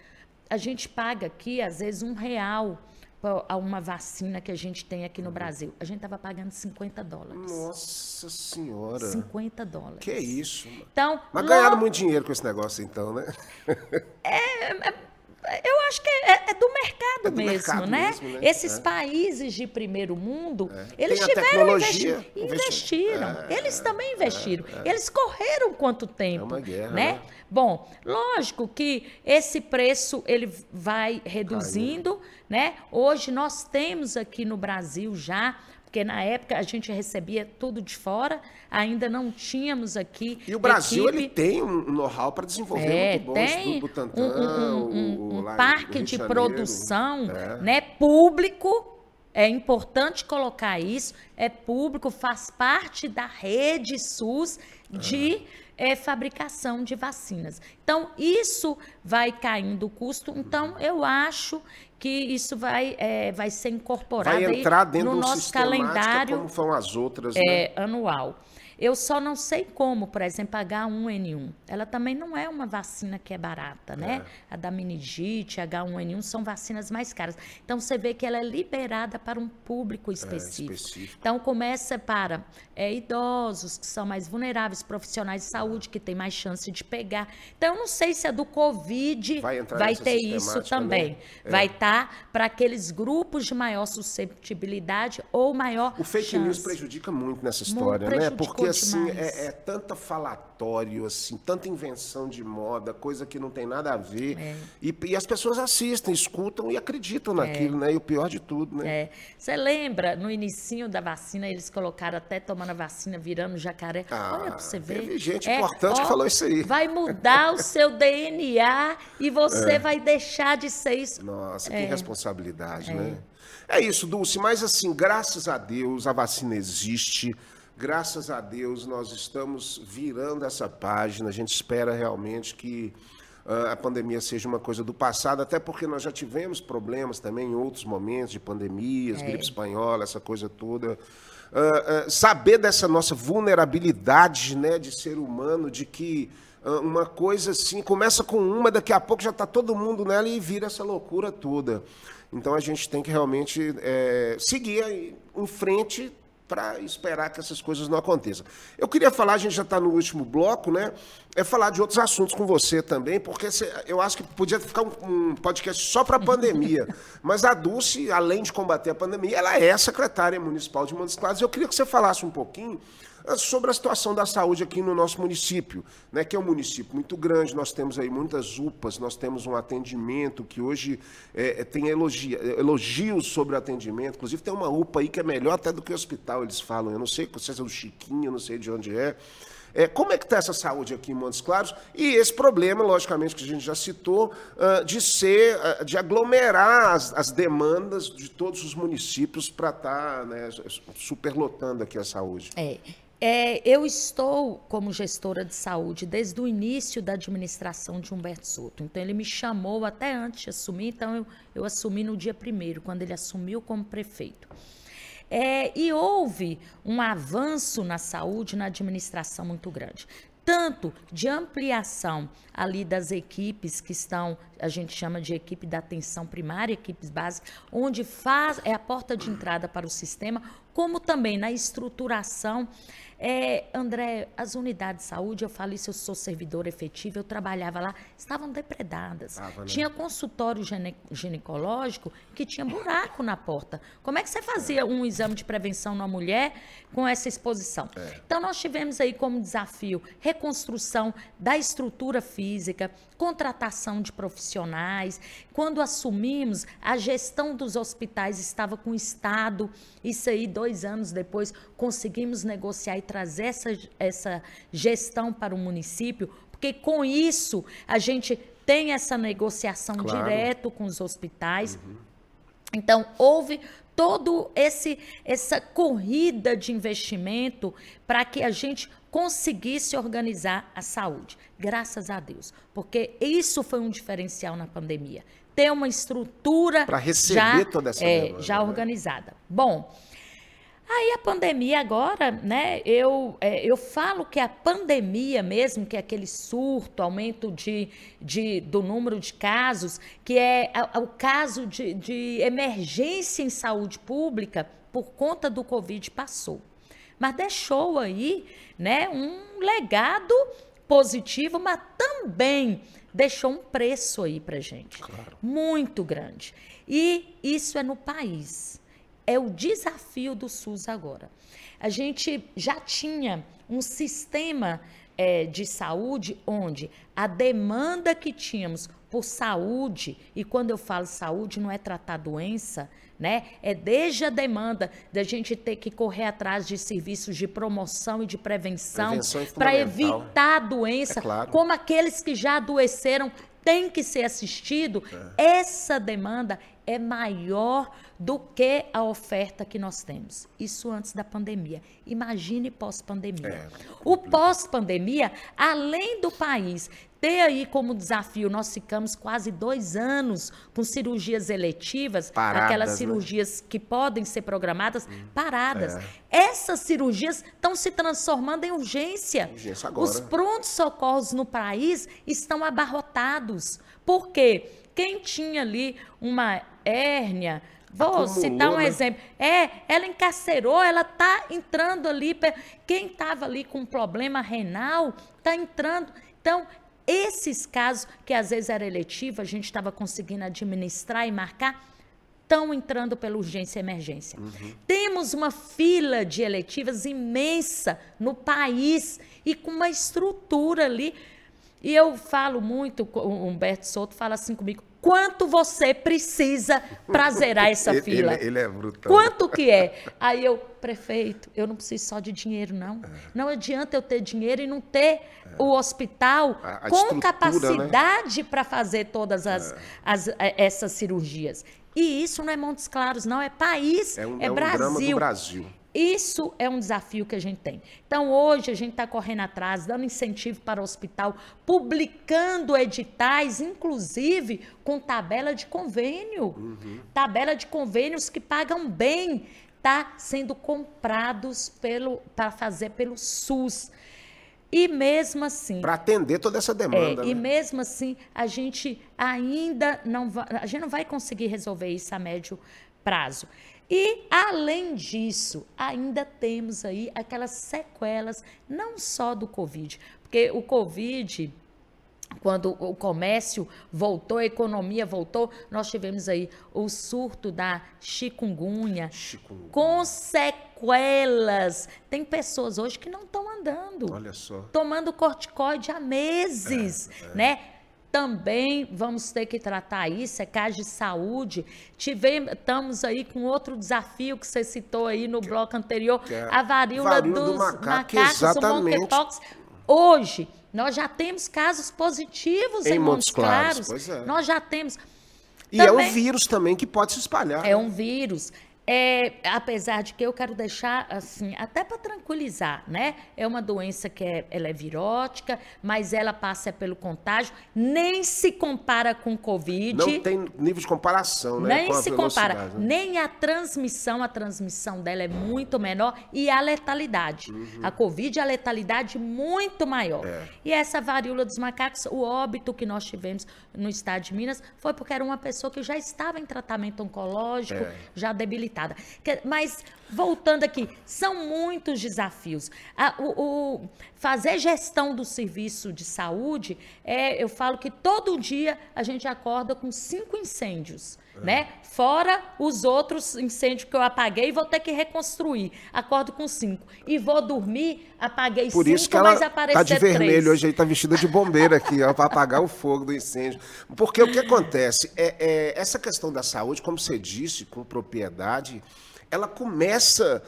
A gente paga aqui, às vezes, um real para uma vacina que a gente tem aqui no Brasil. A gente estava pagando 50 dólares. Nossa senhora. 50 dólares. Que isso? Então, Mas ganharam muito dinheiro com esse negócio, então, né? Eu acho que é, é do mercado É do mesmo, mercado né? mesmo, né? Esses É. países de primeiro mundo, eles Tem a tiveram tecnologia, investi- investi- investiram. É, eles também investiram. Eles correram quanto tempo, uma guerra, né? né? Bom, lógico que esse preço ele vai reduzindo, né? Hoje nós temos aqui no Brasil já porque na época a gente recebia tudo de fora, ainda não tínhamos aqui. E o Brasil, equipe. ele tem um know-how para desenvolver É, muito bom. tem o Butantan, um, um- um- um parque de produção É. né, público. É importante colocar isso. É público, faz parte da rede SUS de eh, fabricação de vacinas. Então, isso vai caindo o custo. Então, eu acho que isso vai, eh, vai ser incorporado Vai entrar dentro no do nosso calendário como as outras, né? é, anual. Eu só não sei como, por exemplo, a H1N1. Ela também não é uma vacina que é barata, né? A da meningite, a H1N1 são vacinas mais caras. Então você vê que ela é liberada para um público específico. específico. Então começa para é, idosos que são mais vulneráveis, profissionais de saúde que têm mais chance de pegar. Então eu não sei se a do Covid Vai vai ter isso sistemática, também. né? É. Vai estar para aqueles grupos de maior susceptibilidade ou maior O fake chance. news prejudica muito nessa história, né? prejudicou Porque assim, é, é tanta falatório, assim, tanta invenção de moda, coisa que não tem nada a ver. É. E, e as pessoas assistem, escutam e acreditam naquilo, né? E o pior de tudo, né? É. Você lembra, no inicinho da vacina, eles colocaram até tomando a vacina, virando jacaré. Ah, Olha pra você ver. teve gente importante que falou isso aí. Vai mudar o seu DNA e você vai deixar de ser isso. Nossa, que É. responsabilidade, né? É isso, Dulce, mas assim, graças a Deus a vacina existe. Graças a Deus nós estamos virando essa página. A gente espera realmente que ah, a pandemia seja uma coisa do passado, até porque nós já tivemos problemas também em outros momentos de pandemias, É. gripe espanhola, essa coisa toda. Ah, ah, saber dessa nossa vulnerabilidade né, de ser humano, de que ah, uma coisa assim, começa com uma, daqui a pouco já está todo mundo nela e vira essa loucura toda. Então a gente tem que realmente eh, seguir em frente para esperar que essas coisas não aconteçam. Eu queria falar, a gente já está no último bloco, né? É falar de outros assuntos com você também, porque eu acho que podia ficar um, um podcast só para a pandemia. Mas a Dulce, além de combater a pandemia, ela é secretária municipal de Montes Claros. Eu queria que você falasse um pouquinho sobre a situação da saúde aqui no nosso município, né, que é um município muito grande, nós temos aí muitas UPAs, nós temos um atendimento que hoje eh, eh, tem elogia, elogios sobre o atendimento, inclusive tem uma UPA aí que é melhor até do que o hospital, eles falam, eu não sei se é do Chiquinho, eu não sei de onde é. É, como é que está essa saúde aqui em Montes Claros? E esse problema, logicamente, que a gente já citou, ah, de ser, ah, de aglomerar as, as demandas de todos os municípios para estar né, superlotando aqui a saúde. É. É, eu estou como gestora de saúde desde o início da administração de Humberto Souto. Então, ele me chamou até antes de assumir, então eu, eu assumi no dia primeiro, quando ele assumiu como prefeito. É, e houve um avanço na saúde, na administração muito grande. tanto de ampliação ali das equipes que estão, a gente chama de equipe da atenção primária, equipes básicas, onde faz é a porta de entrada para o sistema, como também na estruturação é, André, as unidades de saúde, eu falo isso, eu sou servidor efetivo, eu trabalhava lá, estavam depredadas. Ah, tinha consultório gine ginecológico que tinha buraco na porta. Como é que você fazia um exame de prevenção numa mulher com essa exposição? É. Então, nós tivemos aí como desafio reconstrução da estrutura física, contratação de profissionais. Quando assumimos, a gestão dos hospitais estava com o Estado. Isso aí, dois anos depois, conseguimos negociar e trazer essa, essa gestão para o município, porque com isso a gente tem essa negociação claro. direto com os hospitais. Uhum. Então, houve todo esse essa corrida de investimento para que a gente conseguisse organizar a saúde. Graças a Deus, porque isso foi um diferencial na pandemia. Ter uma estrutura para receber já, toda essa é, demanda, já né? organizada. Bom, Aí a pandemia agora, né? Eu, é, eu falo que a pandemia mesmo, que é aquele surto, aumento de, de, do número de casos, que é o caso de, de emergência em saúde pública por conta do Covid passou. Mas deixou aí né, um legado positivo, mas também deixou um preço aí para gente. Claro. Muito grande. E isso é no país é o desafio do SUS agora. A gente já tinha um sistema é, de saúde onde a demanda que tínhamos por saúde, e quando eu falo saúde, não é tratar doença, né? É desde a demanda da gente ter que correr atrás de serviços de promoção e de prevenção é para evitar a doença, é claro. como aqueles que já adoeceram têm que ser assistido. É. Essa demanda é maior do que a oferta que nós temos. Isso antes da pandemia. Imagine pós-pandemia. É, o pós-pandemia, além do país ter aí como desafio, nós ficamos quase dois anos com cirurgias eletivas, paradas, aquelas né? cirurgias né? que podem ser programadas, hum, paradas. É. Essas cirurgias estão se transformando em urgência. urgência Os prontos-socorros no país estão abarrotados. Por quê? Quem tinha ali uma hérnia, Vou Acumulou, citar um né? exemplo. É, ela encarcerou, ela está entrando ali. Quem estava ali com um problema renal está entrando. Então, esses casos, que às vezes era eletivo, a gente estava conseguindo administrar e marcar, estão entrando pela urgência e emergência. Uhum. Temos uma fila de eletivas imensa no país e com uma estrutura ali. E eu falo muito, o Humberto Souto fala assim comigo, quanto você precisa para zerar essa fila. Ele, ele, é brutal. Quanto que é? Aí eu, prefeito, eu não preciso só de dinheiro, não. É. Não adianta eu ter dinheiro e não ter é. o hospital a, a com né? capacidade né? para fazer todas as, é. as, é, essas cirurgias. E isso não é Montes Claros, não, é país, é, um, é, é Brasil. Um Brasil. Isso é um desafio que a gente tem. Então, hoje, a gente está correndo atrás, dando incentivo para o hospital, publicando editais, inclusive com tabela de convênio. Uhum. Tabela de convênios que pagam bem, está sendo comprados para fazer pelo SUS. E mesmo assim. Para atender toda essa demanda. É, né? E mesmo assim, a gente ainda não vai. A gente não vai conseguir resolver isso a médio prazo. E, além disso, ainda temos aí aquelas sequelas, não só do Covid, porque o Covid quando o comércio voltou, a economia voltou, nós tivemos aí o surto da chikungunya, chikungunya. com sequelas. Tem pessoas hoje que não estão andando. Olha só. Tomando corticoide há meses, é, é. né? Também vamos ter que tratar isso, é caso de saúde. Tivemos, estamos aí com outro desafio que você citou aí no bloco anterior, é a varíola, varíola dos do macaco, macacos, exatamente. o monkeypox. Hoje, nós já temos casos positivos em, em Montes Claros. Claros. É. Nós já temos. E também, é um vírus também que pode se espalhar. É um vírus. É, apesar de que eu quero deixar assim, até para tranquilizar, né? É uma doença que é, ela é virótica, mas ela passa pelo contágio, nem se compara com Covid. Não tem nível de comparação, né? Nem se compara, né? nem a transmissão, a transmissão dela é muito menor e a letalidade. Uhum. A Covid, a letalidade muito maior. É. E essa varíola dos macacos, o óbito que nós tivemos no estado de Minas foi porque era uma pessoa que já estava em tratamento oncológico, é. já debilitada Mas, voltando aqui, são muitos desafios. o, o, fazer gestão do serviço de saúde, é, eu falo que todo dia a gente acorda com cinco incêndios. É. Né? Fora os outros incêndios que eu apaguei, vou ter que reconstruir. Acordo com cinco. E vou dormir, apaguei Por cinco, isso que ela tá de vermelho três. hoje, aí tá vestida de bombeira aqui, para apagar o fogo do incêndio. Porque o que acontece é, é essa questão da saúde, como você disse, com propriedade, ela começa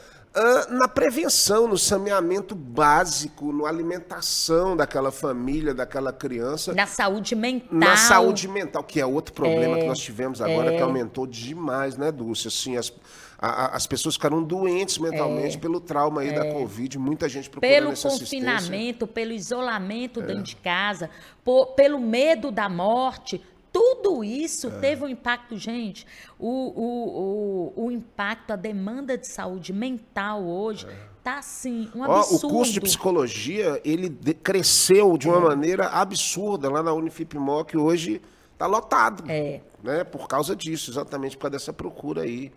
na prevenção, no saneamento básico, na alimentação daquela família, daquela criança. Na saúde mental. Na saúde mental, que é outro problema é, que nós tivemos agora, é. que aumentou demais, né, Dulce? Assim, as, a, as pessoas ficaram doentes mentalmente é. pelo trauma aí da é. Covid, muita gente procurando Pelo confinamento, pelo isolamento dentro de casa, por, pelo medo da morte, tudo isso é. teve um impacto, gente. O, o, o, o, impacto, a demanda de saúde mental hoje é. tá assim, um absurdo. Ó, o curso de psicologia, ele cresceu de uma é. maneira absurda lá na Unifipmoc, hoje está lotado. É. Né, por causa disso, exatamente por causa dessa procura aí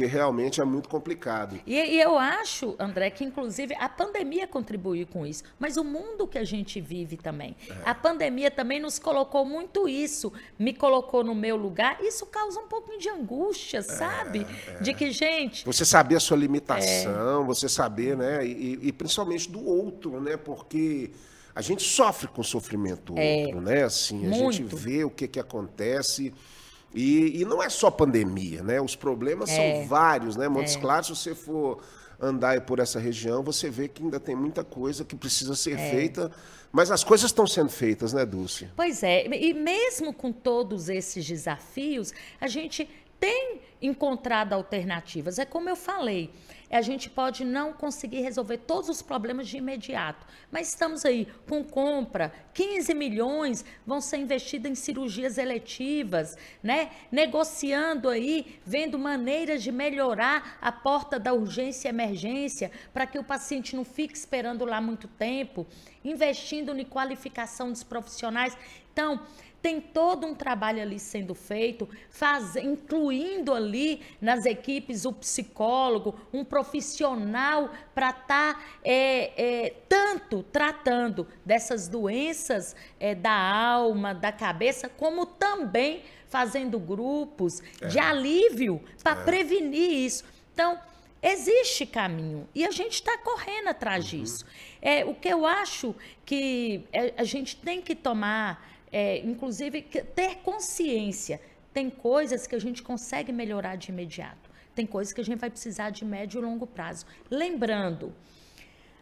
que realmente é muito complicado. E, e, eu acho, André, que inclusive a pandemia contribuiu com isso, mas o mundo que a gente vive também. É. A pandemia também nos colocou muito isso, me colocou no meu lugar. Isso causa um pouquinho de angústia, é, sabe? É. De que, gente. Você saber a sua limitação, você saber, né? E, e, principalmente do outro, né? Porque. A gente sofre com o sofrimento do é. outro, né? Assim, a muito. gente vê o que, que acontece. E, e não é só pandemia, né? Os problemas é. são vários, né? Montes é. Claros, se você for andar por essa região, você vê que ainda tem muita coisa que precisa ser é. feita, mas as coisas estão sendo feitas, né, Dulce? Pois é, e mesmo com todos esses desafios, a gente tem encontrado alternativas. É como eu falei, a gente pode não conseguir resolver todos os problemas de imediato, mas estamos aí com compra, 15 milhões vão ser investidos em cirurgias eletivas, né? Negociando aí, vendo maneiras de melhorar a porta da urgência e emergência para que o paciente não fique esperando lá muito tempo, investindo em qualificação dos profissionais. Então, tem todo um trabalho ali sendo feito, faz, incluindo ali nas equipes o psicólogo, um profissional para estar tá, é, é, tanto tratando dessas doenças é, da alma, da cabeça, como também fazendo grupos de é. alívio para é. prevenir isso. Então, existe caminho e a gente está correndo atrás uhum. disso. É, o que eu acho que é, a gente tem que tomar é, inclusive, ter consciência. Tem coisas que a gente consegue melhorar de imediato. Tem coisas que a gente vai precisar de médio e longo prazo. Lembrando,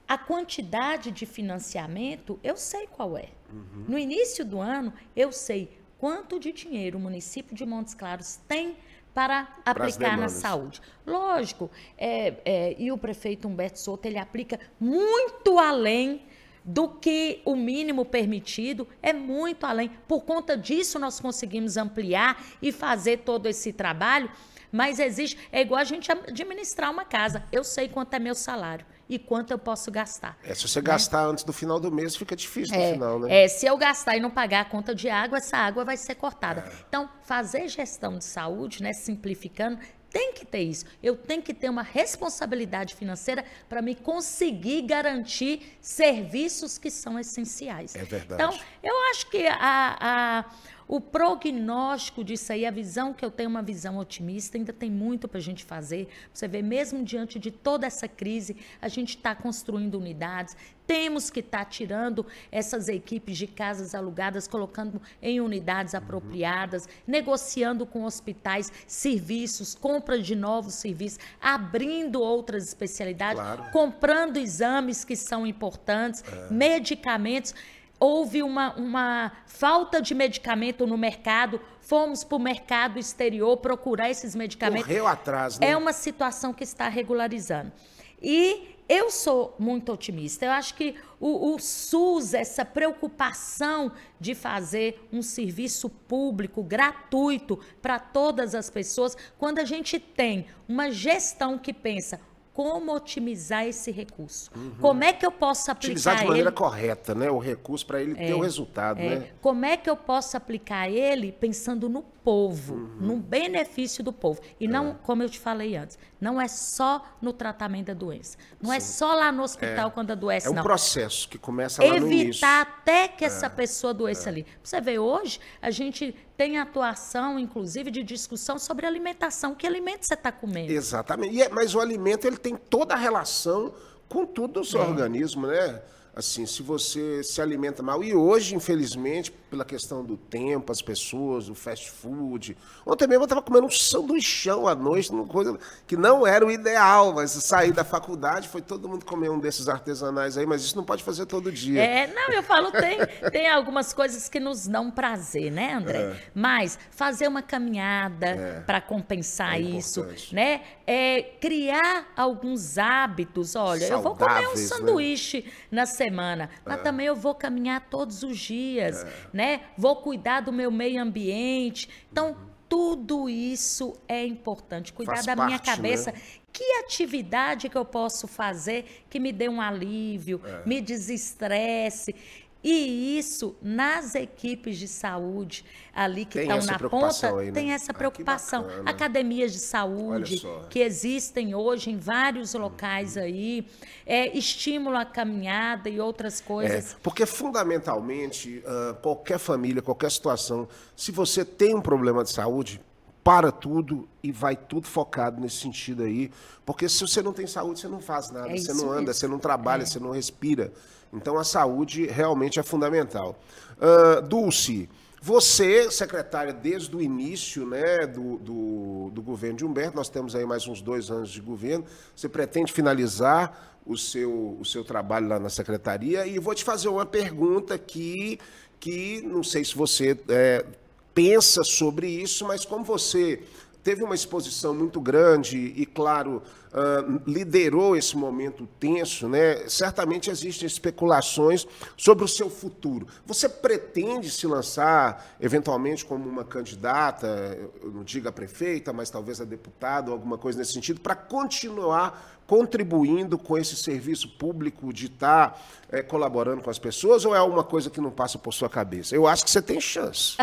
a quantidade de financiamento, eu sei qual é. Uhum. No início do ano, eu sei quanto de dinheiro o município de Montes Claros tem para aplicar na saúde. Lógico, é, é, e o prefeito Humberto Souto, ele aplica muito além do que o mínimo permitido, é muito além. Por conta disso, nós conseguimos ampliar e fazer todo esse trabalho. Mas existe, é igual a gente administrar uma casa. Eu sei quanto é meu salário e quanto eu posso gastar. É, se você né? gastar antes do final do mês, fica difícil é, no final, né? É, se eu gastar e não pagar a conta de água, essa água vai ser cortada. É. Então, fazer gestão de saúde, né, simplificando, tem que ter isso. Eu tenho que ter uma responsabilidade financeira para me conseguir garantir serviços que são essenciais. É verdade. Então, eu acho que a, a o prognóstico disso aí, a visão que eu tenho, uma visão otimista, ainda tem muito para a gente fazer. Você vê, mesmo diante de toda essa crise, a gente está construindo unidades, temos que estar tá tirando essas equipes de casas alugadas, colocando em unidades uhum. apropriadas, negociando com hospitais serviços, compra de novos serviços, abrindo outras especialidades, claro. comprando exames que são importantes, é. medicamentos houve uma, uma falta de medicamento no mercado, fomos para o mercado exterior procurar esses medicamentos. Correu atrás, né? É uma situação que está regularizando. E eu sou muito otimista. Eu acho que o, o, SUS, essa preocupação de fazer um serviço público gratuito para todas as pessoas, quando a gente tem uma gestão que pensa como otimizar esse recurso. Uhum. Como é que eu posso aplicar Utilizar de maneira ele... correta, né? O recurso para ele é, ter o resultado, é. né? Como é que eu posso aplicar ele pensando no povo, uhum. no benefício do povo. E é. não, como eu te falei antes, não é só no tratamento da doença. Não é Sim. é só lá no hospital é. quando adoece, é não. É um processo que começa lá Evitar no início. até que essa é. pessoa adoeça ali. Você vê, hoje a gente tem atuação, inclusive, de discussão sobre alimentação. Que alimento você está comendo? Exatamente. É, mas o alimento ele tem toda a relação com tudo o seu organismo, né? Assim, se você se alimenta mal. E hoje, infelizmente, pela questão do tempo, as pessoas, o fast food. Ontem mesmo eu estava comendo um sanduichão à noite, uma coisa que não era o ideal, mas sair da faculdade, foi todo mundo comer um desses artesanais aí, mas isso não pode fazer todo dia. É, não, eu falo, tem, tem algumas coisas que nos dão prazer, né, André? É. Mas fazer uma caminhada é. para compensar é isso, né? É, criar alguns hábitos. Olha, Saudáveis, eu vou comer um né? sanduíche né? na semana semana, mas é. também eu vou caminhar todos os dias, é. né? Vou cuidar do meu meio ambiente. Então, uhum. tudo isso é importante. Cuidar Faz da parte, minha cabeça. Né? Que atividade que eu posso fazer que me dê um alívio, é. me desestresse? E isso, nas equipes de saúde ali que estão na ponta, aí, né? tem essa ah, preocupação. Ah, Academias de saúde que existem hoje em vários locais uhum. aí, é, estímulo à caminhada e outras coisas. É, porque, fundamentalmente, uh, qualquer família, qualquer situação, se você tem um problema de saúde, para tudo e vai tudo focado nesse sentido aí. Porque se você não tem saúde, você não faz nada, é você não anda, mesmo. você não trabalha, é. você não respira. Então a saúde realmente é fundamental. Uh, Dulce, você, secretária, desde o início né, do, do, do, governo de Humberto, nós temos aí mais uns dois anos de governo, você pretende finalizar o seu, o seu trabalho lá na secretaria e vou te fazer uma pergunta aqui que não sei se você é, pensa sobre isso, mas como você teve uma exposição muito grande e, claro, uh, liderou esse momento tenso, né? certamente existem especulações sobre o seu futuro. Você pretende se lançar, eventualmente, como uma candidata, eu não digo a prefeita, mas talvez a deputada, ou alguma coisa nesse sentido, para continuar contribuindo com esse serviço público de estar tá, é, colaborando com as pessoas ou é alguma coisa que não passa por sua cabeça? Eu acho que você tem chance.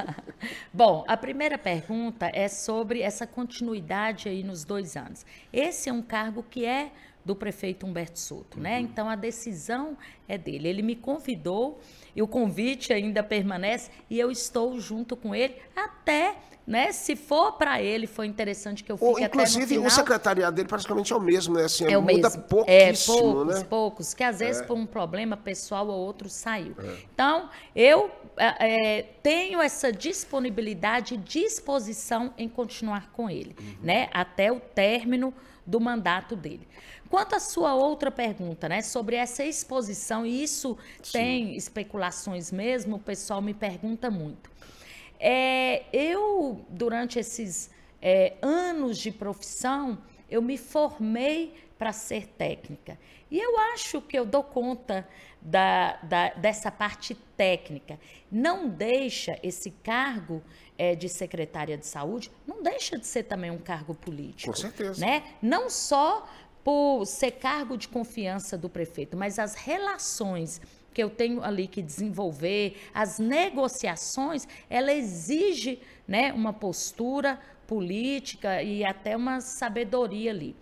Bom, a primeira pergunta é sobre essa continuidade aí nos dois anos. Esse é um cargo que é do prefeito Humberto Souto, né? Uhum. Então a decisão é dele. Ele me convidou e o convite ainda permanece e eu estou junto com ele até né? Se for para ele, foi interessante que eu fique Ou, Inclusive, até no final. o secretariado dele praticamente é o mesmo, né? Assim, é o muda mesmo. pouquíssimo, é, poucos, né? poucos, que às vezes é. por um problema pessoal ou outro saiu. É. Então, eu é, é tenho essa disponibilidade e disposição em continuar com ele, uhum. né? Até o término do mandato dele. Quanto à sua outra pergunta, né, sobre essa exposição, e isso Sim. tem especulações mesmo, o pessoal me pergunta muito. É, eu, durante esses é, anos de profissão, eu me formei para ser técnica. E eu acho que eu dou conta da, da, dessa parte técnica. Não deixa esse cargo é, de secretária de saúde, não deixa de ser também um cargo político. Com certeza. Né? Não só por ser cargo de confiança do prefeito, mas as relações que eu tenho ali que desenvolver, as negociações, ela exige né, uma postura política e até uma sabedoria ali.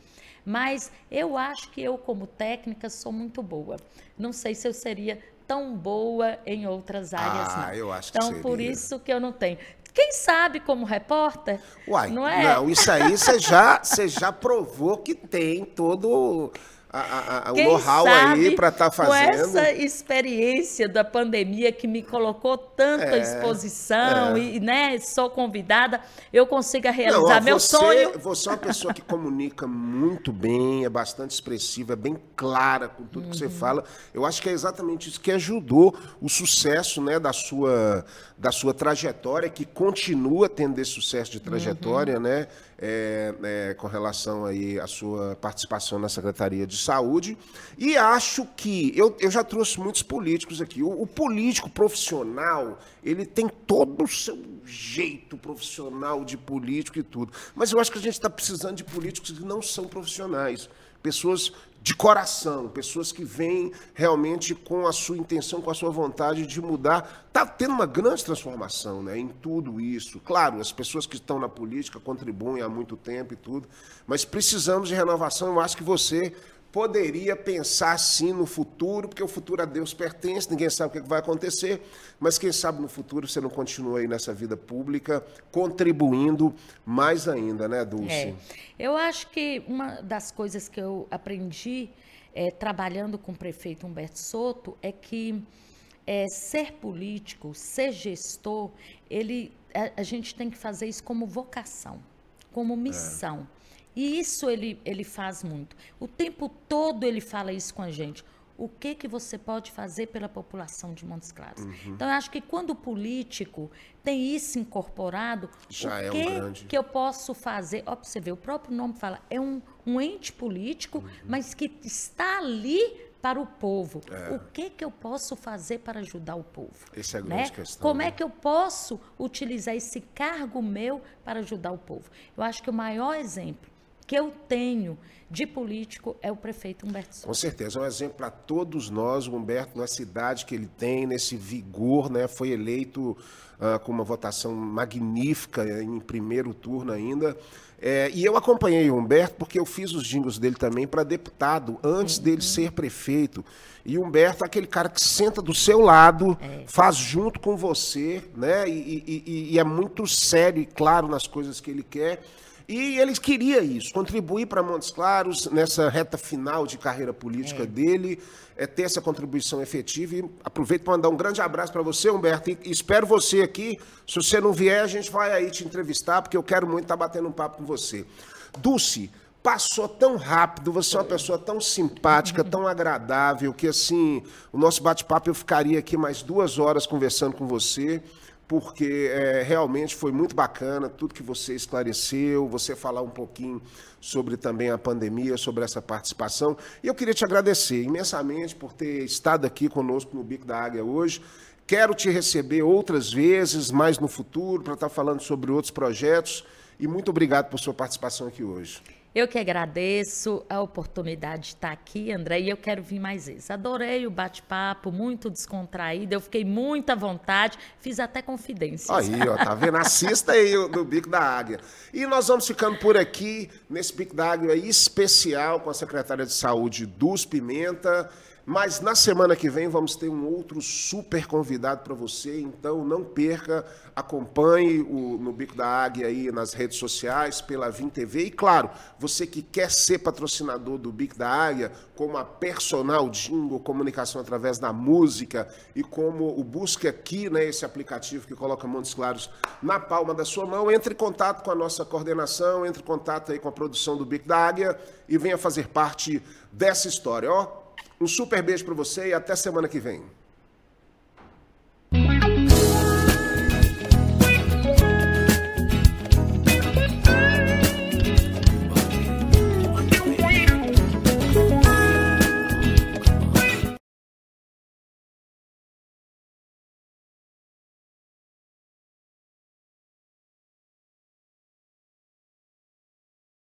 Mas eu acho que eu, como técnica, sou muito boa. Não sei se eu seria tão boa em outras áreas. Ah, não. eu acho que Então, por isso que eu não tenho. Quem sabe como repórter? Uai, não é? Não, isso aí você já, você já provou que tem todo a, a, o know-how aí para estar tá fazendo. Com essa experiência da pandemia que me colocou tanto é, exposição é. e né, sou convidada, eu consiga realizar Não, meu você, sonho. Você é uma pessoa que comunica muito bem, é bastante expressiva, é bem clara com tudo uhum. que você uhum. fala. Eu acho que é exatamente isso que ajudou o sucesso né, da, sua, da sua trajetória, que continua tendo esse sucesso de trajetória, uhum. né? É, é, com relação aí à sua participação na Secretaria de Saúde. E acho que eu, eu já trouxe muitos políticos aqui. O, o político profissional, ele tem todo o seu jeito profissional de político e tudo. Mas eu acho que a gente está precisando de políticos que não são profissionais. Pessoas de coração, pessoas que vêm realmente com a sua intenção, com a sua vontade de mudar. Está tendo uma grande transformação né, em tudo isso. Claro, as pessoas que estão na política contribuem há muito tempo e tudo, mas precisamos de renovação. Eu acho que você poderia pensar sim no futuro, porque o futuro a Deus pertence, ninguém sabe o que vai acontecer, mas quem sabe no futuro você não continua aí nessa vida pública, contribuindo mais ainda, né, Dulce? É. Eu acho que uma das coisas que eu aprendi é, trabalhando com o prefeito Humberto Soto é que é, ser político, ser gestor, ele, a, a, gente tem que fazer isso como vocação, como missão. É. E isso ele, ele faz muito. O tempo todo ele fala isso com a gente. O que, que você pode fazer pela população de Montes Claros? Uhum. Então, eu acho que quando o político tem isso incorporado, Já o é que, um grande... que eu posso fazer? Ó, você vê, o próprio nome fala, é um, um ente político, uhum. mas que está ali para o povo. É. O que, que eu posso fazer para ajudar o povo? Essa é a grande né? questão. Como né? é que eu posso utilizar esse cargo meu para ajudar o povo? Eu acho que o maior exemplo que eu tenho de político é o prefeito Humberto Souza. Com certeza, é um exemplo para todos nós, o Humberto, na cidade que ele tem, nesse vigor, né? Foi eleito uh, com uma votação magnífica em primeiro turno ainda. É, e eu acompanhei o Humberto porque eu fiz os jingles dele também para deputado, antes uhum. dele ser prefeito. E o Humberto é aquele cara que senta do seu lado, é. faz junto com você, né? E, e, e, e é muito sério e claro nas coisas que ele quer. E ele queria isso, contribuir para Montes Claros nessa reta final de carreira política é. dele, é ter essa contribuição efetiva. E aproveito para mandar um grande abraço para você, Humberto, e espero você aqui. Se você não vier, a gente vai aí te entrevistar, porque eu quero muito estar tá batendo um papo com você. Dulce, passou tão rápido, você é uma pessoa tão simpática, tão agradável, que assim, o nosso bate-papo eu ficaria aqui mais duas horas conversando com você porque é, realmente foi muito bacana tudo que você esclareceu, você falar um pouquinho sobre também a pandemia, sobre essa participação. E eu queria te agradecer imensamente por ter estado aqui conosco no Bico da Águia hoje. Quero te receber outras vezes, mais no futuro, para estar falando sobre outros projetos. E muito obrigado por sua participação aqui hoje. Eu que agradeço a oportunidade de estar aqui, André, e eu quero vir mais vezes. Adorei o bate-papo, muito descontraído, eu fiquei muito à vontade, fiz até confidências. Aí, ó, tá vendo? Assista aí no Bico da Águia. E nós vamos ficando por aqui, nesse Bico da Águia especial com a secretária de Saúde, Dulce Pimenta. Mas na semana que vem vamos ter um outro super convidado para você, então não perca, acompanhe o No Bico da Águia aí nas redes sociais, pela Vim TV. E claro, você que quer ser patrocinador do Bico da Águia, como a personal jingle, comunicação através da música e como o Busca Aqui, né, esse aplicativo que coloca Montes Claros na palma da sua mão, entre em contato com a nossa coordenação, entre em contato aí com a produção do Bico da Águia e venha fazer parte dessa história. Ó, um super beijo para você e até semana que vem.